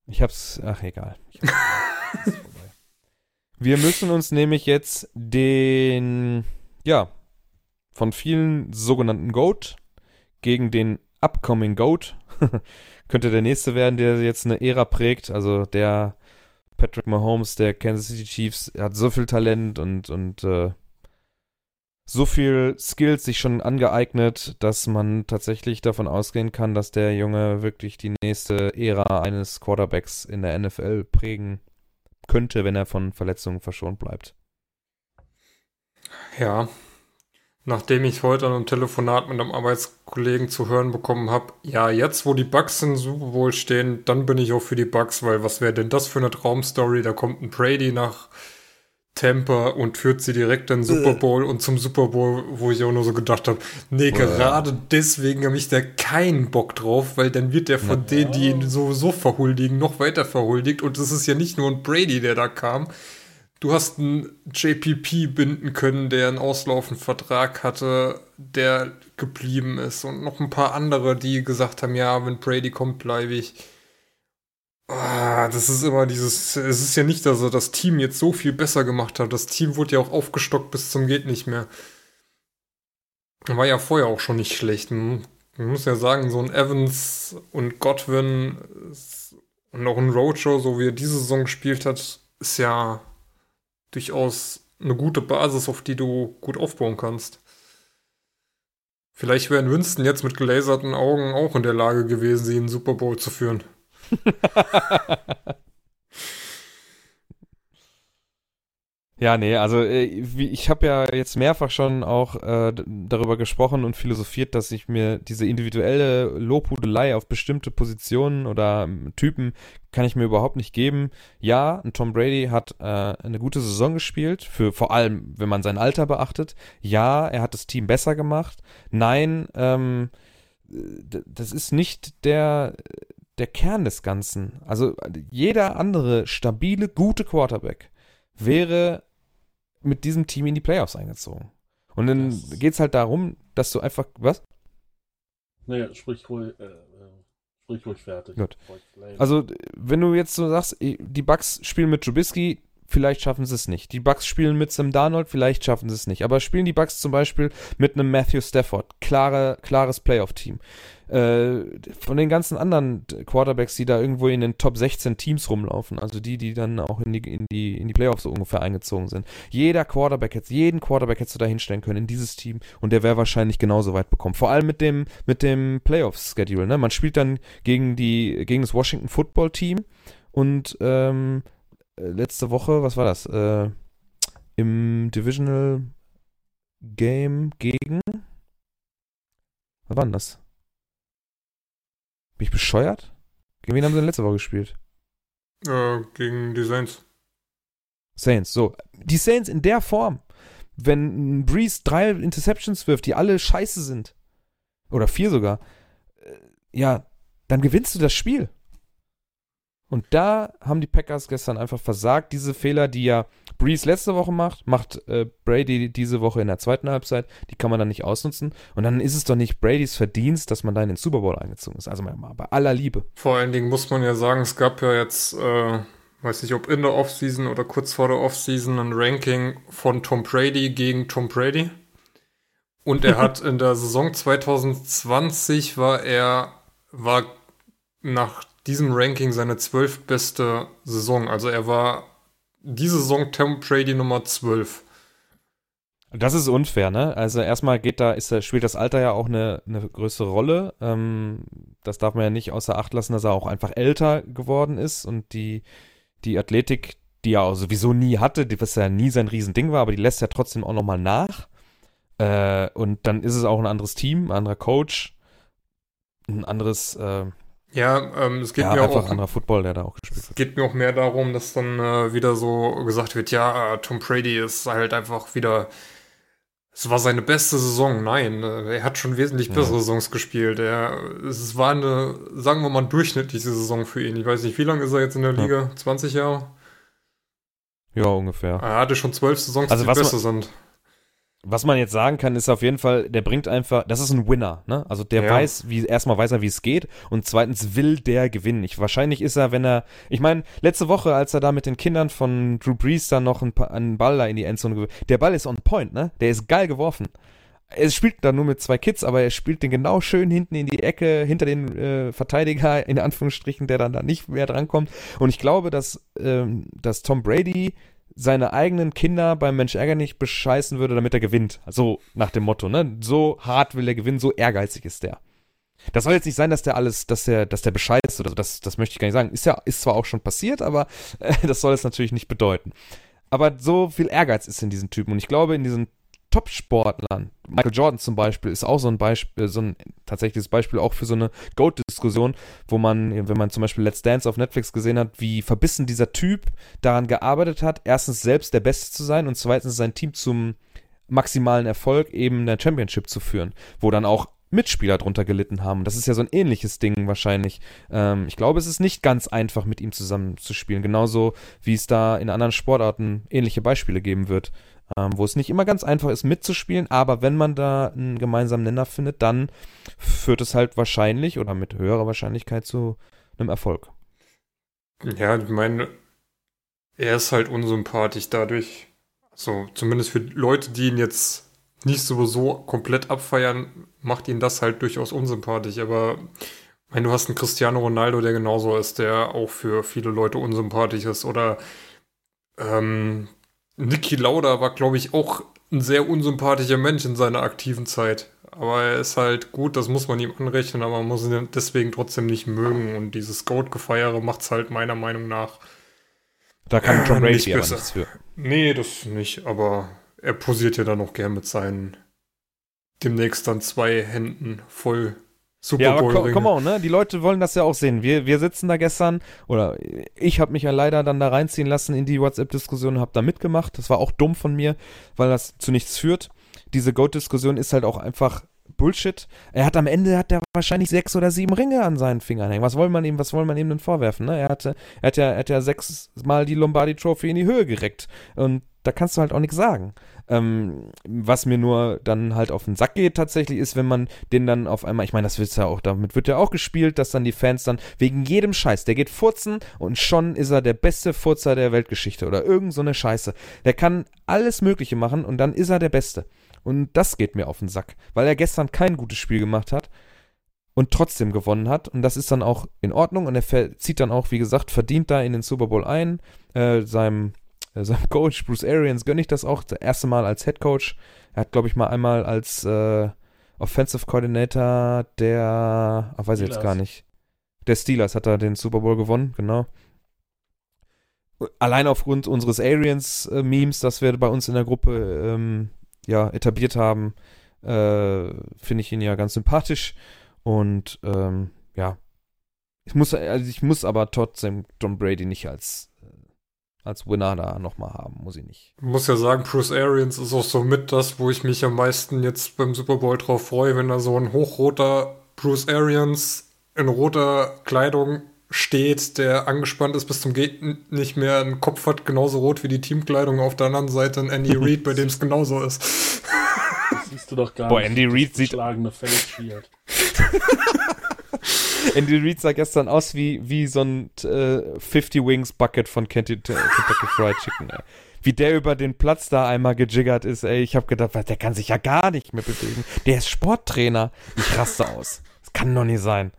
Ich hab's, ach egal. Hab's, Wir müssen uns nämlich jetzt den, ja, von vielen sogenannten GOAT gegen den Upcoming GOAT, könnte der nächste werden, der jetzt eine Ära prägt. Also der Patrick Mahomes, der Kansas City Chiefs, hat so viel Talent und, und äh, so viel Skills sich schon angeeignet, dass man tatsächlich davon ausgehen kann, dass der Junge wirklich die nächste Ära eines Quarterbacks in der NFL prägen könnte, wenn er von Verletzungen verschont bleibt. Ja. Nachdem ich heute an einem Telefonat mit einem Arbeitskollegen zu hören bekommen habe, ja, jetzt wo die Bugs in Super Bowl stehen, dann bin ich auch für die Bugs, weil was wäre denn das für eine Traumstory? Da kommt ein Brady nach Tampa und führt sie direkt in den Super äh. Bowl und zum Super Bowl, wo ich auch nur so gedacht habe, nee, gerade deswegen habe ich da keinen Bock drauf, weil dann wird der von ja. denen, die ihn sowieso verhuldigen, noch weiter verhuldigt und es ist ja nicht nur ein Brady, der da kam. Du hast einen JPP binden können, der einen auslaufenden Vertrag hatte, der geblieben ist und noch ein paar andere, die gesagt haben, ja, wenn Brady kommt, bleibe ich. Ah, das ist immer dieses. Es ist ja nicht, dass er das Team jetzt so viel besser gemacht hat. Das Team wurde ja auch aufgestockt bis zum Geht nicht mehr. War ja vorher auch schon nicht schlecht. Man muss ja sagen, so ein Evans und Godwin und auch ein Roadshow, so wie er diese Saison gespielt hat, ist ja durchaus eine gute Basis, auf die du gut aufbauen kannst. Vielleicht wären Winston jetzt mit gelaserten Augen auch in der Lage gewesen, sie in den Super Bowl zu führen. Ja, nee, also äh, ich habe ja jetzt mehrfach schon auch äh, darüber gesprochen und philosophiert, dass ich mir diese individuelle Lobhudelei auf bestimmte Positionen oder ähm, Typen kann ich mir überhaupt nicht geben. Ja, Tom Brady hat äh, eine gute Saison gespielt, für vor allem, wenn man sein Alter beachtet. Ja, er hat das Team besser gemacht. Nein, ähm, das ist nicht der der Kern des Ganzen. Also jeder andere stabile, gute Quarterback wäre mit diesem Team in die Playoffs eingezogen. Und dann geht es halt darum, dass du einfach. Was? Naja, sprich ruhig, äh, äh, sprich ruhig fertig. Gut. Also, wenn du jetzt so sagst, die Bucks spielen mit Trubisky, vielleicht schaffen sie es nicht. Die Bucks spielen mit Sam Darnold, vielleicht schaffen sie es nicht. Aber spielen die Bucks zum Beispiel mit einem Matthew Stafford, klare, klares Playoff-Team. Äh, von den ganzen anderen Quarterbacks, die da irgendwo in den Top 16 Teams rumlaufen, also die, die dann auch in die, in die, in die Playoffs so ungefähr eingezogen sind. Jeder Quarterback hätte, jeden Quarterback hättest du da hinstellen können in dieses Team und der wäre wahrscheinlich genauso weit bekommen. Vor allem mit dem, mit dem Playoff-Schedule, ne? Man spielt dann gegen die, gegen das Washington Football Team und ähm, letzte Woche, was war das? Äh, Im Divisional Game gegen. Was war denn das? Bin ich bescheuert? Gegen wen haben sie denn letzte Woche gespielt? Äh, gegen die Saints. Saints, so. Die Saints in der Form. Wenn Breeze drei Interceptions wirft, die alle scheiße sind. Oder vier sogar. Äh, ja, dann gewinnst du das Spiel. Und da haben die Packers gestern einfach versagt. Diese Fehler, die ja Breeze letzte Woche macht, macht äh, Brady diese Woche in der zweiten Halbzeit. Die kann man dann nicht ausnutzen. Und dann ist es doch nicht Bradys Verdienst, dass man da in den Super Bowl eingezogen ist. Also mal bei aller Liebe. Vor allen Dingen muss man ja sagen, es gab ja jetzt, äh, weiß nicht, ob in der Offseason oder kurz vor der Offseason ein Ranking von Tom Brady gegen Tom Brady. Und er hat in der Saison 2020 war er, war nach diesem Ranking seine zwölfbeste Saison. Also er war diese Saison Tom Brady Nummer 12. Das ist unfair, ne? Also erstmal geht da, ist, spielt das Alter ja auch eine, eine größere Rolle. Ähm, das darf man ja nicht außer Acht lassen, dass er auch einfach älter geworden ist und die, die Athletik, die er sowieso nie hatte, was ja nie sein Riesending war, aber die lässt ja trotzdem auch nochmal nach. Äh, und dann ist es auch ein anderes Team, ein anderer Coach, ein anderes, äh, Ja, ähm, es geht ja, mir einfach auch anderer Football, der da auch gespielt Es wird. geht mir auch mehr darum, dass dann äh, wieder so gesagt wird, ja, äh, Tom Brady ist halt einfach wieder. Es war seine beste Saison. Nein, äh, er hat schon wesentlich Ja. bessere Saisons gespielt. Er, es war eine, sagen wir mal, durchschnittliche Saison für ihn. Ich weiß nicht, wie lange ist er jetzt in der Ja. Liga? 20 Jahre? Ja, ungefähr. Er hatte schon zwölf Saisons, Also die was man- besser sind. Was man jetzt sagen kann, ist auf jeden Fall, der bringt einfach, das ist ein Winner, ne? Also der Ja. weiß, wie, erstmal weiß er, wie es geht und zweitens will der gewinnen. Ich, wahrscheinlich ist er, wenn er, ich meine, letzte Woche, als er da mit den Kindern von Drew Brees dann noch einen, Pa- einen Ball da in die Endzone gew- der Ball ist on point, ne? Der ist geil geworfen. Er spielt da nur mit zwei Kids, aber er spielt den genau schön hinten in die Ecke, hinter den äh, Verteidiger, in Anführungsstrichen, der dann da nicht mehr drankommt. Und ich glaube, dass, ähm, dass Tom Brady seine eigenen Kinder beim Mensch ärger nicht bescheißen würde, damit er gewinnt. So nach dem Motto, ne? So hart will er gewinnen, so ehrgeizig ist der. Das soll jetzt nicht sein, dass der alles, dass der, dass der bescheißt oder so, das, das möchte ich gar nicht sagen. Ist ja, ist zwar auch schon passiert, aber äh, das soll es natürlich nicht bedeuten. Aber so viel Ehrgeiz ist in diesen Typen und ich glaube, in diesen Top-Sportlern, Michael Jordan zum Beispiel, ist auch so ein Beispiel, so ein tatsächliches Beispiel auch für so eine Goat-Diskussion, wo man, wenn man zum Beispiel Let's Dance auf Netflix gesehen hat, wie verbissen dieser Typ daran gearbeitet hat, erstens selbst der Beste zu sein und zweitens sein Team zum maximalen Erfolg eben der Championship zu führen, wo dann auch Mitspieler drunter gelitten haben. Das ist ja so ein ähnliches Ding wahrscheinlich. Ähm, ich glaube, es ist nicht ganz einfach, mit ihm zusammen zu spielen. Genauso wie es da in anderen Sportarten ähnliche Beispiele geben wird, ähm, wo es nicht immer ganz einfach ist, mitzuspielen. Aber wenn man da einen gemeinsamen Nenner findet, dann führt es halt wahrscheinlich oder mit höherer Wahrscheinlichkeit zu einem Erfolg. Ja, ich meine, er ist halt unsympathisch dadurch. So, zumindest für Leute, die ihn jetzt nicht sowieso komplett abfeiern, macht ihn das halt durchaus unsympathisch. Aber meine, du hast einen Cristiano Ronaldo, der genauso ist, der auch für viele Leute unsympathisch ist. Oder ähm, Niki Lauda war, glaube ich, auch ein sehr unsympathischer Mensch in seiner aktiven Zeit. Aber er ist halt gut, das muss man ihm anrechnen, aber man muss ihn deswegen trotzdem nicht mögen. Und dieses Goat-Gefeiere macht es halt meiner Meinung nach Da kann Tom Nicht Brady aber besser. nichts für. Nee, das nicht, aber er posiert ja dann noch gern mit seinen demnächst dann zwei Händen voll Super Ja, aber co- come on, ne? Die Leute wollen das ja auch sehen. Wir, wir sitzen da gestern, oder ich habe mich ja leider dann da reinziehen lassen in die WhatsApp-Diskussion, habe da mitgemacht. Das war auch dumm von mir, weil das zu nichts führt. Diese Goat-Diskussion ist halt auch einfach Bullshit. Er hat am Ende hat er wahrscheinlich sechs oder sieben Ringe an seinen Fingern hängen. Was wollen man ihm, was wollen man ihm denn vorwerfen? Ne? Er hatte, er hat ja, er hat ja sechsmal die Lombardi Trophy in die Höhe gereckt. Und da kannst du halt auch nichts sagen. Ähm, was mir nur dann halt auf den Sack geht tatsächlich ist, wenn man den dann auf einmal, ich meine, das wird ja auch, damit wird ja auch gespielt, dass dann die Fans dann wegen jedem Scheiß, der geht furzen und schon ist er der beste Furzer der Weltgeschichte oder irgend so eine Scheiße. Der kann alles Mögliche machen und dann ist er der Beste. Und das geht mir auf den Sack, weil er gestern kein gutes Spiel gemacht hat und trotzdem gewonnen hat. Und das ist dann auch in Ordnung. Und er zieht dann auch, wie gesagt, verdient da in den Super Bowl ein. Äh, seinem, äh, seinem Coach Bruce Arians gönne ich das auch. Das erste Mal als Head Coach. Er hat, glaube ich, mal einmal als äh, Offensive Coordinator der, ach, weiß ich jetzt gar nicht. Der Steelers hat er den Super Bowl gewonnen, genau. Allein aufgrund unseres Arians-Memes, das wir bei uns in der Gruppe ähm, ja, etabliert haben, äh, finde ich ihn ja ganz sympathisch. Und ähm, ja, ich muss, also ich muss aber trotzdem Tom Brady nicht als, äh, als Winner da nochmal haben, muss ich nicht. Ich muss ja sagen, Bruce Arians ist auch so mit das, wo ich mich am meisten jetzt beim Super Bowl drauf freue, wenn da so ein hochroter Bruce Arians in roter Kleidung steht, der angespannt ist bis zum Geht nicht mehr, einen Kopf hat genauso rot wie die Teamkleidung, auf der anderen Seite ein Andy Reid, bei dem es genauso ist. Das siehst du doch gar Boah, nicht. Andy Reid sieht- beschlagene Face Shield. Andy Reid sah gestern aus wie, wie so ein äh, 50 Wings Bucket von Kentucky, Fried Chicken, ey. Wie der über den Platz da einmal gejiggert ist, ey. Ich hab gedacht, der kann sich ja gar nicht mehr bewegen. Der ist Sporttrainer. Ich raste aus. Das kann doch nicht sein.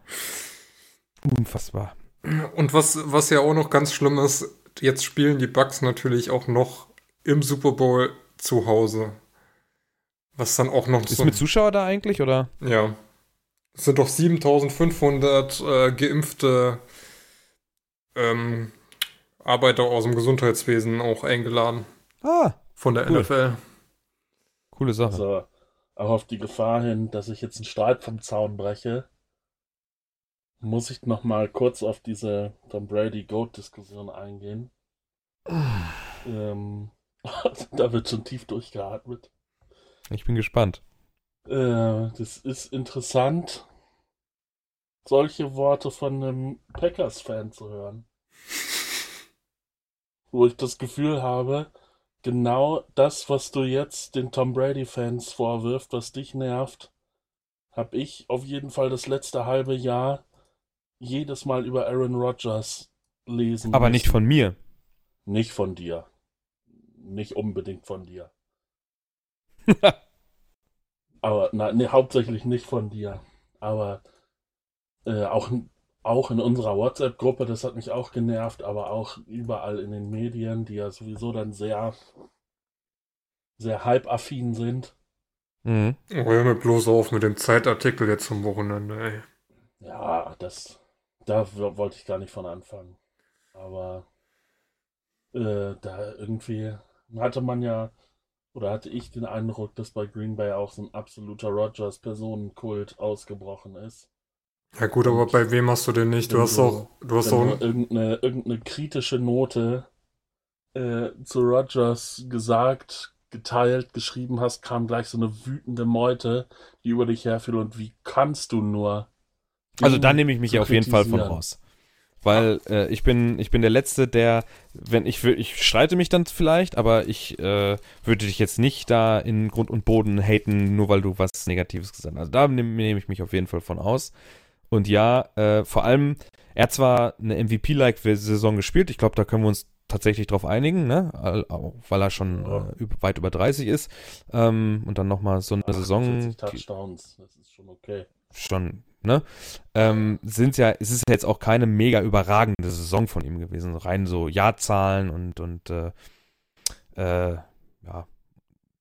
Unfassbar. Und was, was ja auch noch ganz schlimm ist, jetzt spielen die Bucks natürlich auch noch im Super Bowl zu Hause. Was dann auch noch Ist so. mit Zuschauer da eigentlich, oder? Ja. Es sind doch 7500 äh, geimpfte ähm, Arbeiter aus dem Gesundheitswesen auch eingeladen Ah, von der Cool. NFL. coole Sache. Also, auch auf die Gefahr hin, dass ich jetzt einen Streit vom Zaun breche, muss ich noch mal kurz auf diese Tom Brady Goat Diskussion eingehen. ähm, da wird schon tief durchgeatmet. Ich bin gespannt. Äh, das ist interessant, solche Worte von einem Packers-Fan zu hören. Wo ich das Gefühl habe, genau das, was du jetzt den Tom Brady-Fans vorwirft, was dich nervt, habe ich auf jeden Fall das letzte halbe Jahr jedes Mal über Aaron Rodgers lesen. Aber nicht von mir. Nicht von dir. Nicht unbedingt von dir. Aber nein, nee, hauptsächlich nicht von dir. Aber äh, auch, auch in unserer WhatsApp-Gruppe, das hat mich auch genervt, aber auch überall in den Medien, die ja sowieso dann sehr, sehr hype-affin sind. Mhm. Oh, hör mir bloß auf mit dem Zeitartikel jetzt zum Wochenende, ey. Ja, das, da wollte ich gar nicht von anfangen. Aber äh, da irgendwie hatte man ja, oder hatte ich den Eindruck, dass bei Green Bay auch so ein absoluter Rodgers-Personenkult ausgebrochen ist. Ja gut, aber bei wem hast du den nicht? Du hast du- auch, du hast auch, irgendeine, irgendeine kritische Note äh, zu Rodgers gesagt, geteilt, geschrieben hast, kam gleich so eine wütende Meute, die über dich herfiel und wie kannst du nur? Also da nehme ich mich auf jeden Fall von raus. Weil äh, ich bin ich bin der Letzte, der, wenn ich will, ich streite mich dann vielleicht, aber ich äh, würde dich jetzt nicht da in Grund und Boden haten, nur weil du was Negatives gesagt hast. Also da nehme nehm ich mich auf jeden Fall von aus. Und ja, äh, vor allem, er hat zwar eine MVP-like Saison gespielt, ich glaube, da können wir uns tatsächlich drauf einigen, ne? Weil er schon Ja. äh, weit über 30 ist. Ähm, und dann nochmal so eine Saison. 48 die- Touchdowns, das ist schon okay. schon, ne? Ähm, sind ja, es ist jetzt auch keine mega überragende Saison von ihm gewesen. Rein so Jahrzahlen und, und äh, äh, ja.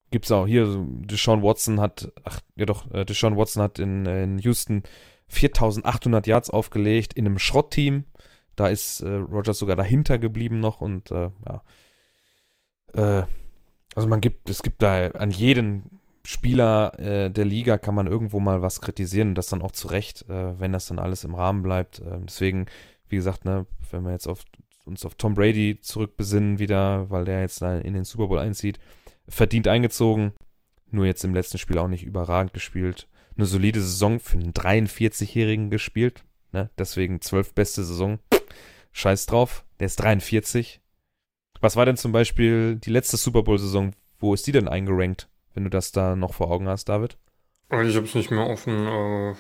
Gibt's auch hier, Deshaun Watson hat, ach, ja doch, äh, Deshaun Watson hat in, in Houston 4800 Yards aufgelegt in einem Schrottteam. Da ist äh, Rogers sogar dahinter geblieben noch und äh, ja. Äh, also man gibt, es gibt da an jeden Spieler äh, der Liga kann man irgendwo mal was kritisieren und das dann auch zu Recht, äh, wenn das dann alles im Rahmen bleibt. Ähm, deswegen, wie gesagt, ne, wenn wir jetzt auf, uns auf Tom Brady zurückbesinnen wieder, weil der jetzt in den Super Bowl einzieht, verdient eingezogen, nur jetzt im letzten Spiel auch nicht überragend gespielt. Eine solide Saison für einen 43-Jährigen gespielt, ne? deswegen zwölf beste Saison. Scheiß drauf, der ist 43. Was war denn zum Beispiel die letzte Super Bowl-Saison? Wo ist die denn eingerankt? Wenn du das da noch vor Augen hast, David? ich hab's nicht mehr offen, äh,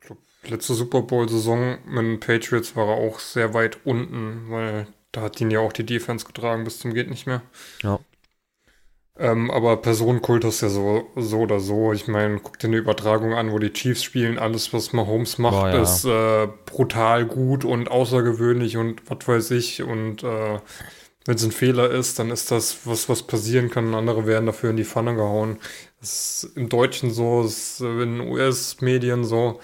glaub, letzte Super Bowl-Saison mit den Patriots war er auch sehr weit unten, weil da hat ihn ja auch die Defense getragen bis zum geht nicht mehr. Ja. Ähm, aber Personenkult ist ja so, so oder so. Ich meine, guck dir eine Übertragung an, wo die Chiefs spielen. Alles, was Mahomes macht, Boah, ja. ist äh, brutal gut und außergewöhnlich und was weiß ich. Und äh, wenn es ein Fehler ist, dann ist das was, was passieren kann. Andere werden dafür in die Pfanne gehauen. Das ist im Deutschen so, ist in US-Medien so.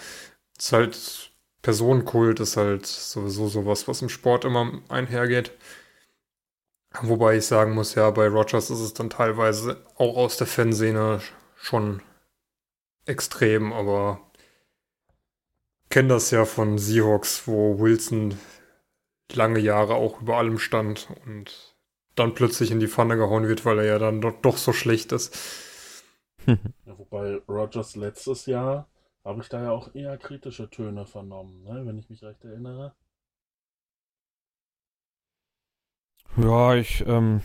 Das ist halt Personenkult, ist halt sowieso sowas, was im Sport immer einhergeht. Wobei ich sagen muss, ja, bei Rogers ist es dann teilweise auch aus der Fanszene schon extrem, aber kenne das ja von Seahawks, wo Wilson lange Jahre auch über allem stand und dann plötzlich in die Pfanne gehauen wird, weil er ja dann doch, doch so schlecht ist. Ja, wobei Rogers letztes Jahr habe ich da ja auch eher kritische Töne vernommen, ne? wenn ich mich recht erinnere. Ja, ich, ähm,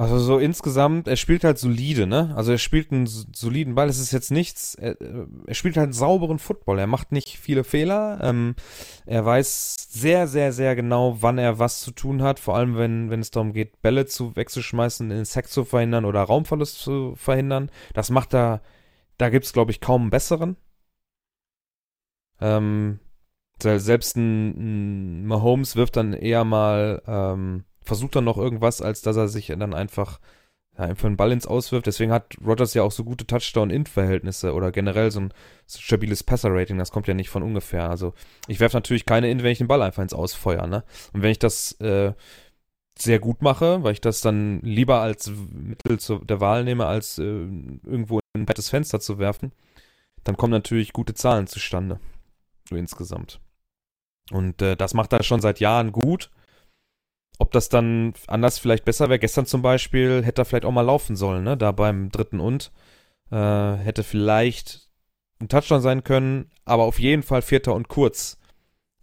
also so insgesamt, er spielt halt solide, ne? Also er spielt einen soliden Ball, es ist jetzt nichts, er, er spielt halt einen sauberen Football, er macht nicht viele Fehler, ähm, er weiß sehr, sehr, sehr genau, wann er was zu tun hat, vor allem wenn, wenn es darum geht, Bälle zu wegzuschmeißen, den Sack zu verhindern oder Raumverlust zu verhindern. Das macht er, da gibt's glaube ich kaum einen besseren. Ähm, Se- Selbst ein, ein Mahomes wirft dann eher mal, ähm, versucht dann noch irgendwas, als dass er sich dann einfach, ja, einfach einen Ball ins Auswirft. Deswegen hat Rodgers ja auch so gute Touchdown-In-Verhältnisse oder generell so ein stabiles Passer-Rating. Das kommt ja nicht von ungefähr. Also ich werfe natürlich keine In, wenn ich den Ball einfach ins Ausfeuer, ne? Und wenn ich das äh, sehr gut mache, weil ich das dann lieber als Mittel zu, der Wahl nehme, als äh, irgendwo in ein fettes Fenster zu werfen, dann kommen natürlich gute Zahlen zustande. So insgesamt. Und äh, das macht er schon seit Jahren gut. Ob das dann anders vielleicht besser wäre, gestern zum Beispiel, hätte er vielleicht auch mal laufen sollen, ne? Da beim dritten und. Äh, hätte vielleicht ein Touchdown sein können, aber auf jeden Fall vierter und kurz.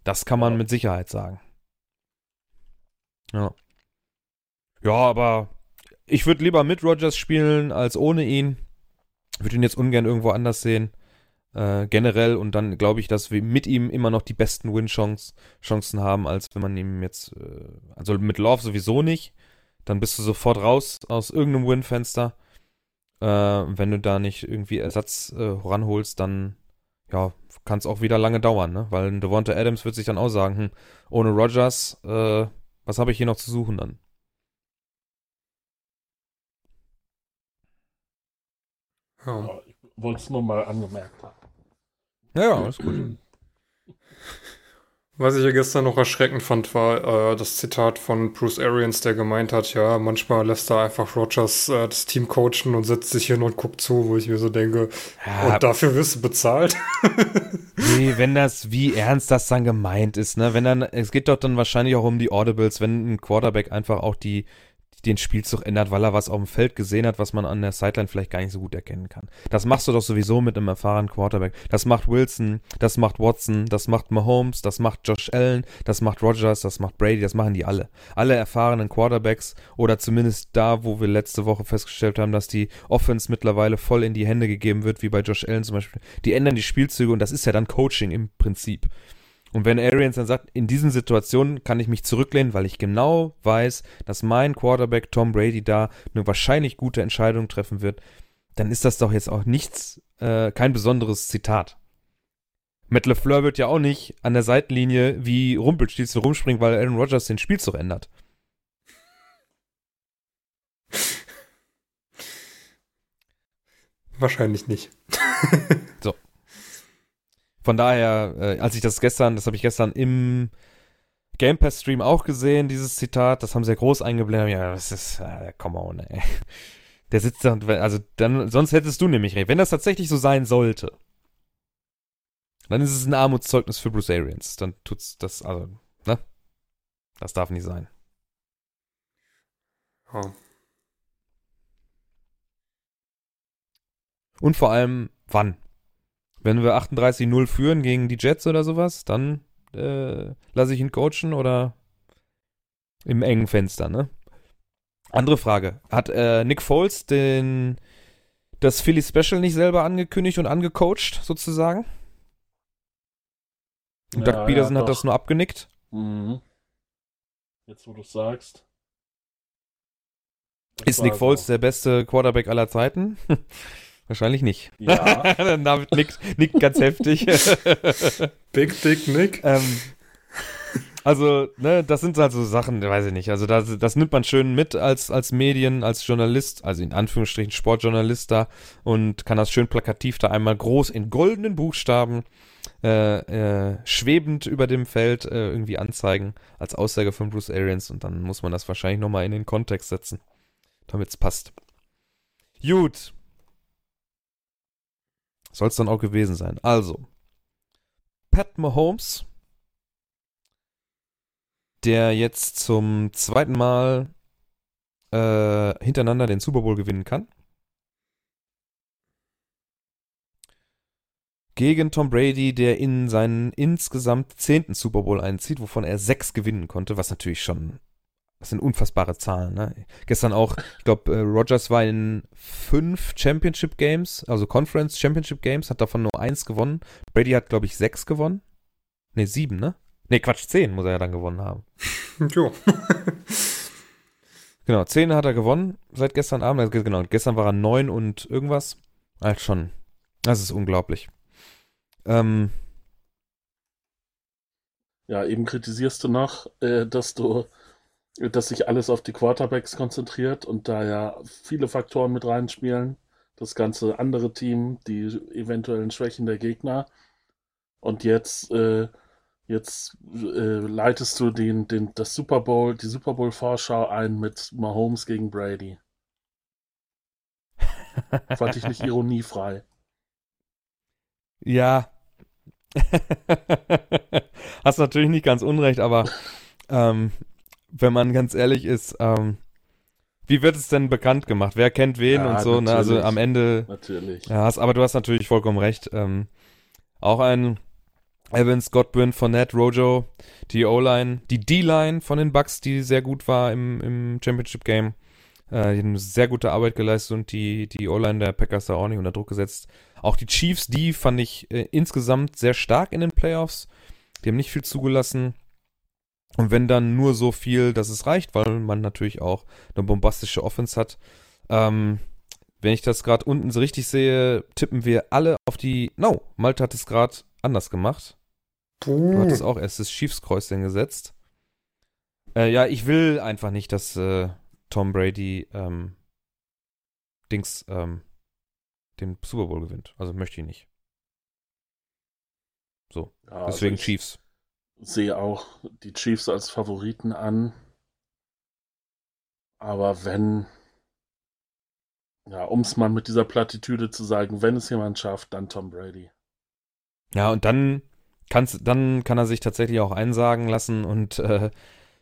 Das kann man mit Sicherheit sagen. Ja. Ja, aber ich würde lieber mit Rogers spielen als ohne ihn. Würde ihn jetzt ungern irgendwo anders sehen. Äh, generell und dann glaube ich, dass wir mit ihm immer noch die besten Win-Chancen haben, als wenn man ihm jetzt, äh, also mit Love sowieso nicht. Dann bist du sofort raus aus irgendeinem Win-Fenster. Äh, wenn du da nicht irgendwie Ersatz äh, ranholst, dann ja, kann es auch wieder lange dauern, ne? Weil Devonta Adams wird sich dann auch sagen, hm, ohne Rogers, äh, was habe ich hier noch zu suchen dann? Ja. Ich wollte es nur mal angemerkt haben. Ja, alles gut. Was ich ja gestern noch erschreckend fand, war äh, das Zitat von Bruce Arians, der gemeint hat, ja, manchmal lässt er einfach Rogers äh, das Team coachen und setzt sich hin und guckt zu, wo ich mir so denke, Ja, und dafür wirst du bezahlt. Nee, wenn das, wie ernst das dann gemeint ist, ne? Wenn dann, es geht doch dann wahrscheinlich auch um die Audibles, wenn ein Quarterback einfach auch die, den Spielzug ändert, weil er was auf dem Feld gesehen hat, was man an der Sideline vielleicht gar nicht so gut erkennen kann. Das machst du doch sowieso mit einem erfahrenen Quarterback. Das macht Wilson, das macht Watson, das macht Mahomes, das macht Josh Allen, das macht Rogers, das macht Brady, das machen die alle. Alle erfahrenen Quarterbacks oder zumindest da, wo wir letzte Woche festgestellt haben, dass die Offense mittlerweile voll in die Hände gegeben wird, wie bei Josh Allen zum Beispiel. Die ändern die Spielzüge und das ist ja dann Coaching im Prinzip. Und wenn Arians dann sagt, in diesen Situationen kann ich mich zurücklehnen, weil ich genau weiß, dass mein Quarterback Tom Brady da eine wahrscheinlich gute Entscheidung treffen wird, dann ist das doch jetzt auch nichts, äh, kein besonderes Zitat. Matt LeFleur wird ja auch nicht an der Seitenlinie wie Rumpelstilzchen rumspringen, weil Aaron Rodgers den Spielzug ändert. Wahrscheinlich nicht. Von daher, äh, als ich das gestern, das habe ich gestern im Game Pass Stream auch gesehen, dieses Zitat, das haben sie ja groß eingeblendet. Ja, das ist, äh, come on, ey. Der sitzt da, also dann, sonst hättest du nämlich recht. Wenn das tatsächlich so sein sollte, dann ist es ein Armutszeugnis für Bruce Arians. Dann tut's das, also, ne? Das darf nicht sein. Ja. Und vor allem, wann? Wenn wir 38-0 führen gegen die Jets oder sowas, dann äh, lasse ich ihn coachen oder im engen Fenster, ne? Andere Frage. Hat äh, Nick Foles den das Philly Special nicht selber angekündigt und angecoacht, sozusagen? Und Ja, Doug Peterson ja, hat das nur abgenickt? Mhm. Jetzt, wo du es sagst. Das Ist Nick. Foles der beste Quarterback aller Zeiten? Wahrscheinlich nicht. Ja. David nickt, nickt ganz heftig. Big Dick Nick. ähm, also, ne, das sind halt so Sachen, weiß ich nicht. Also, das, das nimmt man schön mit als, als Medien, als Journalist, also in Anführungsstrichen Sportjournalist da und kann das schön plakativ da einmal groß in goldenen Buchstaben äh, äh, schwebend über dem Feld äh, irgendwie anzeigen als Aussage von Bruce Arians und dann muss man das wahrscheinlich nochmal in den Kontext setzen, damit es passt. Gut. Soll es dann auch gewesen sein. Also, Pat Mahomes, der jetzt zum zweiten Mal äh, hintereinander den Super Bowl gewinnen kann. Gegen Tom Brady, der in seinen insgesamt zehnten Super Bowl einzieht, wovon er sechs gewinnen konnte, was natürlich schon, das sind unfassbare Zahlen. Ne? Gestern auch, ich glaube, äh, Rogers war in fünf Championship Games, also Conference Championship Games, hat davon nur eins gewonnen. Brady hat, glaube ich, sechs gewonnen. Ne, sieben, ne? Ne, Quatsch, zehn muss er ja dann gewonnen haben. Jo. Genau, 10 hat er gewonnen seit gestern Abend. Also, genau, gestern war er 9 und irgendwas. Halt schon. Das ist unglaublich. Ähm, Ja, eben kritisierst du noch, äh, dass du, dass sich alles auf die Quarterbacks konzentriert und da ja viele Faktoren mit reinspielen. Das ganze andere Team, die eventuellen Schwächen der Gegner. Und jetzt äh, Jetzt äh, leitest du den, den, das Super Bowl, die Super Bowl Vorschau ein mit Mahomes gegen Brady. Fand ich nicht ironiefrei. Ja. Hast natürlich nicht ganz unrecht, aber ähm, wenn man ganz ehrlich ist, ähm, wie wird es denn bekannt gemacht? Wer kennt wen Ja, und so? Ne? Also am Ende Natürlich. Ja, hast, aber du hast natürlich vollkommen recht. Ähm, auch ein Evans, Godwin, Fournette, Rojo, die O-Line, die D-Line von den Bucks, die sehr gut war im, im Championship-Game. Äh, die haben sehr gute Arbeit geleistet und die, die O-Line der Packers da auch nicht unter Druck gesetzt. Auch die Chiefs, die fand ich äh, insgesamt sehr stark in den Playoffs. Die haben nicht viel zugelassen. Und wenn dann nur so viel, dass es reicht, weil man natürlich auch eine bombastische Offense hat. Ähm, wenn ich das gerade unten so richtig sehe, tippen wir alle auf die. No, Malte hat es gerade anders gemacht. Du hattest auch erst das Chiefs-Kreuzchen gesetzt. Äh, ja, ich will einfach nicht, dass äh, Tom Brady ähm, Dings ähm, den Super Bowl gewinnt. Also möchte ich nicht. Ja, Deswegen also ich Chiefs. Sehe auch die Chiefs als Favoriten an. Aber wenn, ja, um es mal mit dieser Plattitüde zu sagen, wenn es jemand schafft, dann Tom Brady. Ja, und dann kann's, dann kann er sich tatsächlich auch einsagen lassen und äh,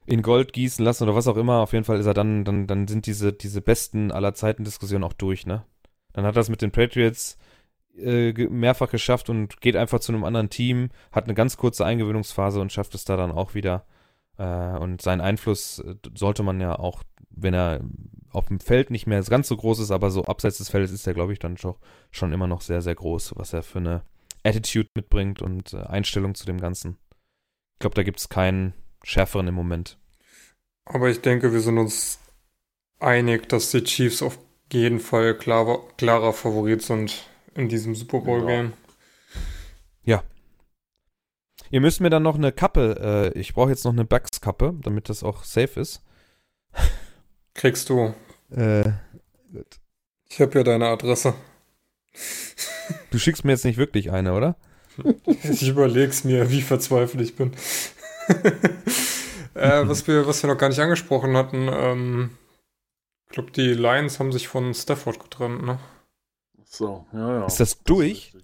in Gold gießen lassen oder was auch immer. Auf jeden Fall ist er dann, dann, dann sind diese, diese besten aller Zeiten Diskussionen auch durch, ne? Dann hat er es mit den Patriots äh, mehrfach geschafft und geht einfach zu einem anderen Team, hat eine ganz kurze Eingewöhnungsphase und schafft es da dann auch wieder. Äh, und sein Einfluss äh, sollte man ja auch, wenn er auf dem Feld nicht mehr ganz so groß ist, aber so abseits des Feldes ist er, glaube ich, dann schon, immer noch sehr, sehr groß, was er für eine Attitude mitbringt und Einstellung zu dem Ganzen. Ich glaube, da gibt es keinen schärferen im Moment. Aber ich denke, wir sind uns einig, dass die Chiefs auf jeden Fall klarer, klarer Favorit sind in diesem Super Bowl-Game. Ihr müsst mir dann noch eine Kappe, äh, ich brauche jetzt noch eine Bugs-Kappe, damit das auch safe ist. Kriegst du. Äh. Ich habe ja deine Adresse. Du schickst mir jetzt nicht wirklich eine, oder? Ich überleg's mir, wie verzweifelt ich bin. äh, was, wir, was wir noch gar nicht angesprochen hatten, ähm, ich glaube, die Lions haben sich von Stafford getrennt, ne? So, ja, ja. Ist das durch?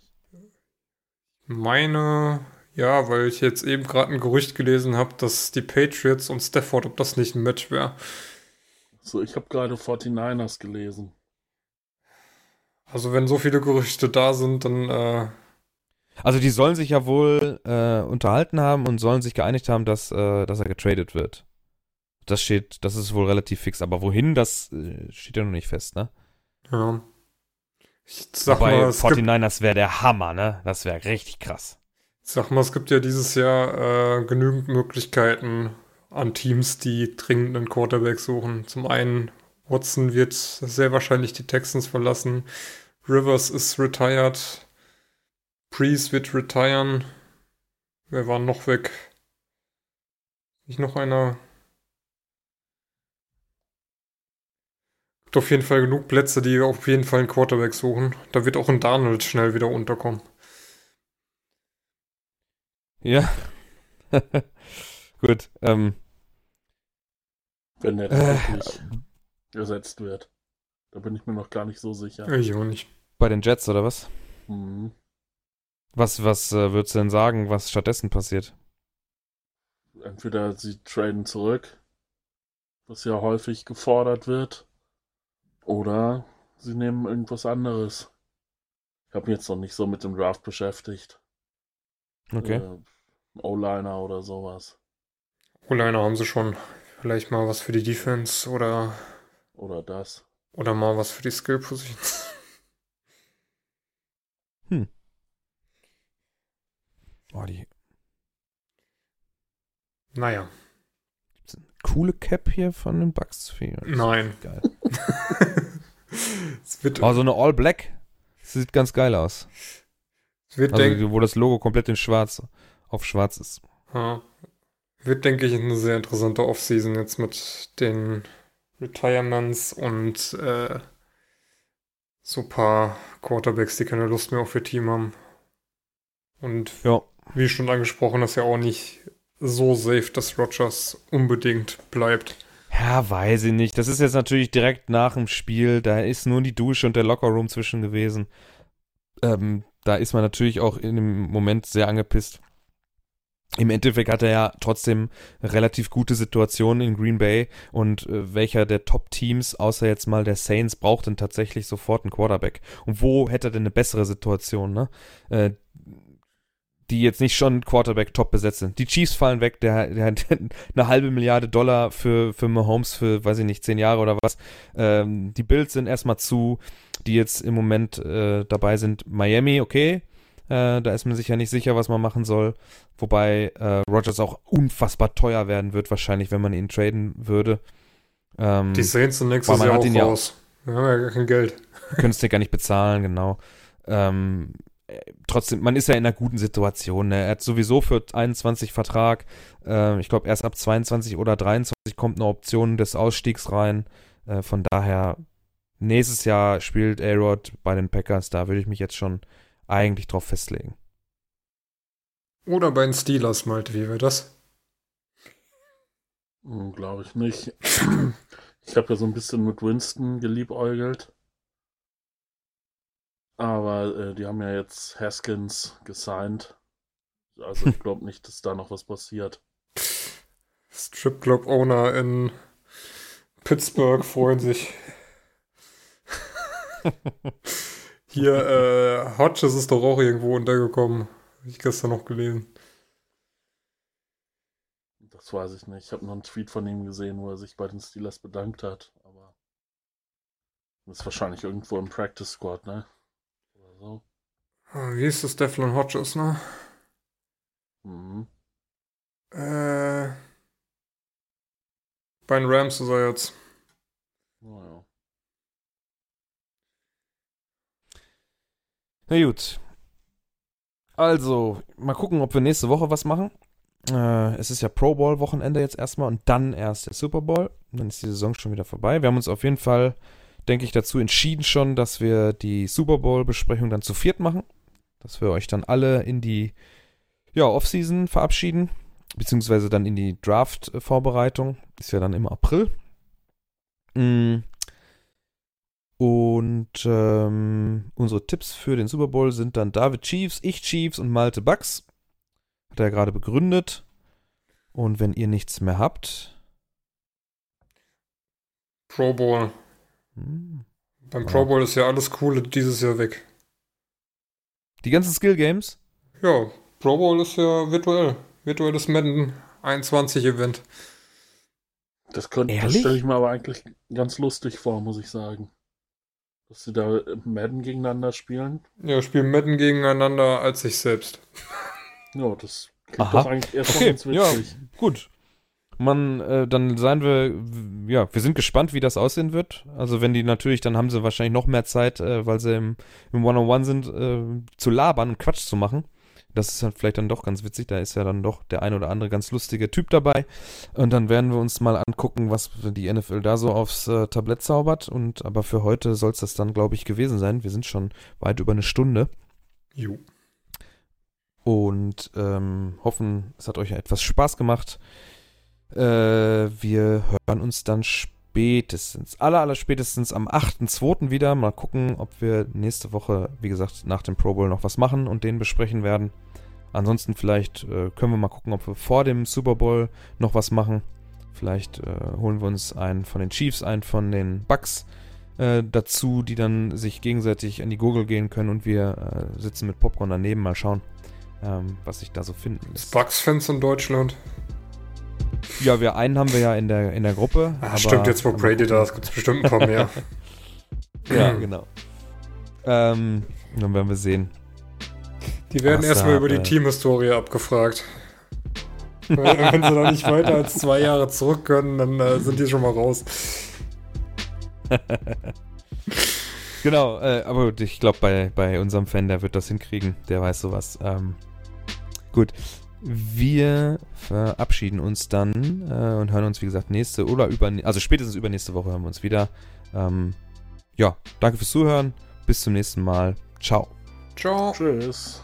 Meine, ja, weil ich jetzt eben gerade ein Gerücht gelesen habe, dass die Patriots und Stafford, ob das nicht ein Match wäre. So, ich habe gerade 49ers gelesen. Also wenn so viele Gerüchte da sind, dann äh, Also die sollen sich ja wohl äh, unterhalten haben und sollen sich geeinigt haben, dass, äh, dass er getradet wird. Das steht, das ist wohl relativ fix. Aber wohin, das äh, steht ja noch nicht fest, ne? ja. Ich sag Bei mal, es gibt, 49ers wäre der Hammer, ne? Das wäre richtig krass. sag mal, es gibt ja dieses Jahr äh, genügend Möglichkeiten an Teams, die dringend einen Quarterback suchen. Zum einen, Watson wird sehr wahrscheinlich die Texans verlassen. Rivers ist retired. Priest wird retiren. Wer war noch weg? Nicht noch einer? Gibt auf jeden Fall genug Plätze, die auf jeden Fall einen Quarterback suchen. Da wird auch ein Darnold schnell wieder unterkommen. Ja. Gut. Ähm, Wenn der Äh, ersetzt wird. Da bin ich mir noch gar nicht so sicher. Ich auch nicht. bei den Jets oder was? Mhm. Was, was äh, würdest du denn sagen, was stattdessen passiert? Entweder sie traden zurück, was ja häufig gefordert wird, oder sie nehmen irgendwas anderes. Ich habe mich jetzt noch nicht so mit dem Draft beschäftigt. Okay. Äh, O-Liner oder sowas. O-Liner haben sie schon. Vielleicht mal was für die Defense oder, Oder das. oder mal was für die Skill Positions. Oh, die Naja, coole Cap hier von den Bucks. Für nein. Geil. Oh, so eine All Black. Sieht ganz geil aus. wird, Also, wo das Logo komplett in schwarz, auf schwarz ist. ja, wird denke ich, eine sehr interessante Offseason jetzt mit den Retirements und äh, so ein paar Quarterbacks, die keine Lust mehr auf ihr Team haben. Und Ja. wie schon angesprochen, ist ja auch nicht so safe, dass Rogers unbedingt bleibt. Ja, weiß ich nicht. Das ist jetzt natürlich direkt nach dem Spiel. Da ist nur die Dusche und der Lockerroom zwischen gewesen. Ähm, da ist man natürlich auch in dem Moment sehr angepisst. Im Endeffekt hat er ja trotzdem relativ gute Situationen in Green Bay und äh, welcher der Top-Teams, außer jetzt mal der Saints, braucht denn tatsächlich sofort einen Quarterback? Und wo hätte er denn eine bessere Situation, ne? Äh, die jetzt nicht schon Quarterback top besetzt sind. Die Chiefs fallen weg, der, der hat eine halbe Milliarde Dollar für, für Mahomes für, weiß ich nicht, zehn Jahre oder was. Ähm, die Bills sind erstmal zu, die jetzt im Moment äh, dabei sind. Miami, okay. Äh, da ist man sich ja nicht sicher, was man machen soll. Wobei äh, Rogers auch unfassbar teuer werden wird, wahrscheinlich, wenn man ihn traden würde. Ähm, die Saints sind nächstes Jahr auch raus. Ja, Wir haben ja gar kein Geld. Können es dir gar nicht bezahlen, genau. Ähm, trotzdem, man ist ja in einer guten Situation. Ne? Er hat sowieso für 21 Vertrag. Äh, ich glaube, erst ab 22 oder 23 kommt eine Option des Ausstiegs rein. Äh, von daher, nächstes Jahr spielt A-Rod bei den Packers. Da würde ich mich jetzt schon eigentlich drauf festlegen. Oder bei den Steelers, Malte, wie wäre das? Hm, Glaube ich nicht. Ich habe ja so ein bisschen mit Winston geliebäugelt. Aber äh, die haben ja jetzt Haskins gesigned. Also ich glaube nicht, dass da noch was passiert. Strip Club Owner in Pittsburgh freuen sich. Hier, äh, Hodges ist doch auch irgendwo untergekommen. Habe ich gestern noch gelesen. Das weiß ich nicht. Ich habe noch einen Tweet von ihm gesehen, wo er sich bei den Steelers bedankt hat. Aber das ist wahrscheinlich irgendwo im Practice Squad, ne? So. Ah, wie ist das Deflon Hodges, ne? Mhm. Äh. Bei den Rams ist er jetzt. Naja. Na gut. Also, mal gucken, ob wir nächste Woche was machen. Äh, es ist ja Pro Bowl Wochenende jetzt erstmal und dann erst der Super Bowl. Dann ist die Saison schon wieder vorbei. Wir haben uns auf jeden Fall denke ich, dazu entschieden schon, dass wir die Super Bowl-Besprechung dann zu viert machen. Dass wir euch dann alle in die ja, Offseason verabschieden. Beziehungsweise dann in die Draft-Vorbereitung. Ist ja dann im April. Mm. Und ähm, unsere Tipps für den Super Bowl sind dann David Chiefs, ich Chiefs und Malte Bucks. Hat er gerade begründet. Und wenn ihr nichts mehr habt. Pro Bowl. Hm. Beim Pro Bowl ist ja alles Coole dieses Jahr weg. Die ganzen Skill Games? Ja, Pro Bowl ist ja virtuell. Virtuelles Madden 21 Event. Das, das stelle ich mir aber eigentlich ganz lustig vor, muss ich sagen. Dass sie da Madden gegeneinander spielen. Ja, spielen Madden gegeneinander als sich selbst. Ja, das klingt Aha. doch eigentlich erstmal okay. ganz witzig. Ja, gut man, äh, dann seien wir, ja, wir sind gespannt, wie das aussehen wird. Also wenn die natürlich, dann haben sie wahrscheinlich noch mehr Zeit, äh, weil sie im, im One-on-One sind, äh, zu labern und Quatsch zu machen. Das ist halt vielleicht dann doch ganz witzig. Da ist ja dann doch der ein oder andere ganz lustige Typ dabei. Und dann werden wir uns mal angucken, was die NFL da so aufs äh, Tablett zaubert. Und aber für heute soll es das dann, glaube ich, gewesen sein. Wir sind schon weit über eine Stunde. Jo. Und ähm, hoffen, es hat euch etwas Spaß gemacht. Äh, wir hören uns dann spätestens, aller, aller spätestens am 8.2. wieder. Mal gucken, ob wir nächste Woche, wie gesagt, nach dem Pro Bowl noch was machen und den besprechen werden. Ansonsten vielleicht äh, können wir mal gucken, ob wir vor dem Super Bowl noch was machen. Vielleicht äh, holen wir uns einen von den Chiefs, einen von den Bucks äh, dazu, die dann sich gegenseitig an die Gurgel gehen können und wir äh, sitzen mit Popcorn daneben. Mal schauen, ähm, was sich da so finden lässt. Bucks-Fans in Deutschland. Ja, wir einen haben wir ja in der, in der Gruppe. Ach, stimmt, jetzt wo Brady da ist, gibt es bestimmt ein paar mehr. ja, genau. Ähm, dann werden wir sehen. Die werden erstmal über die Teamhistorie abgefragt. wenn sie noch nicht weiter als zwei Jahre zurück können, dann äh, sind die schon mal raus. genau, äh, aber ich glaube, bei, bei unserem Fan, der wird das hinkriegen. Der weiß sowas. Ähm, gut. Wir verabschieden uns dann äh, und hören uns, wie gesagt, nächste oder über, also spätestens übernächste Woche hören wir uns wieder. Ähm, ja, danke fürs Zuhören. Bis zum nächsten Mal. Ciao. Ciao. Tschüss.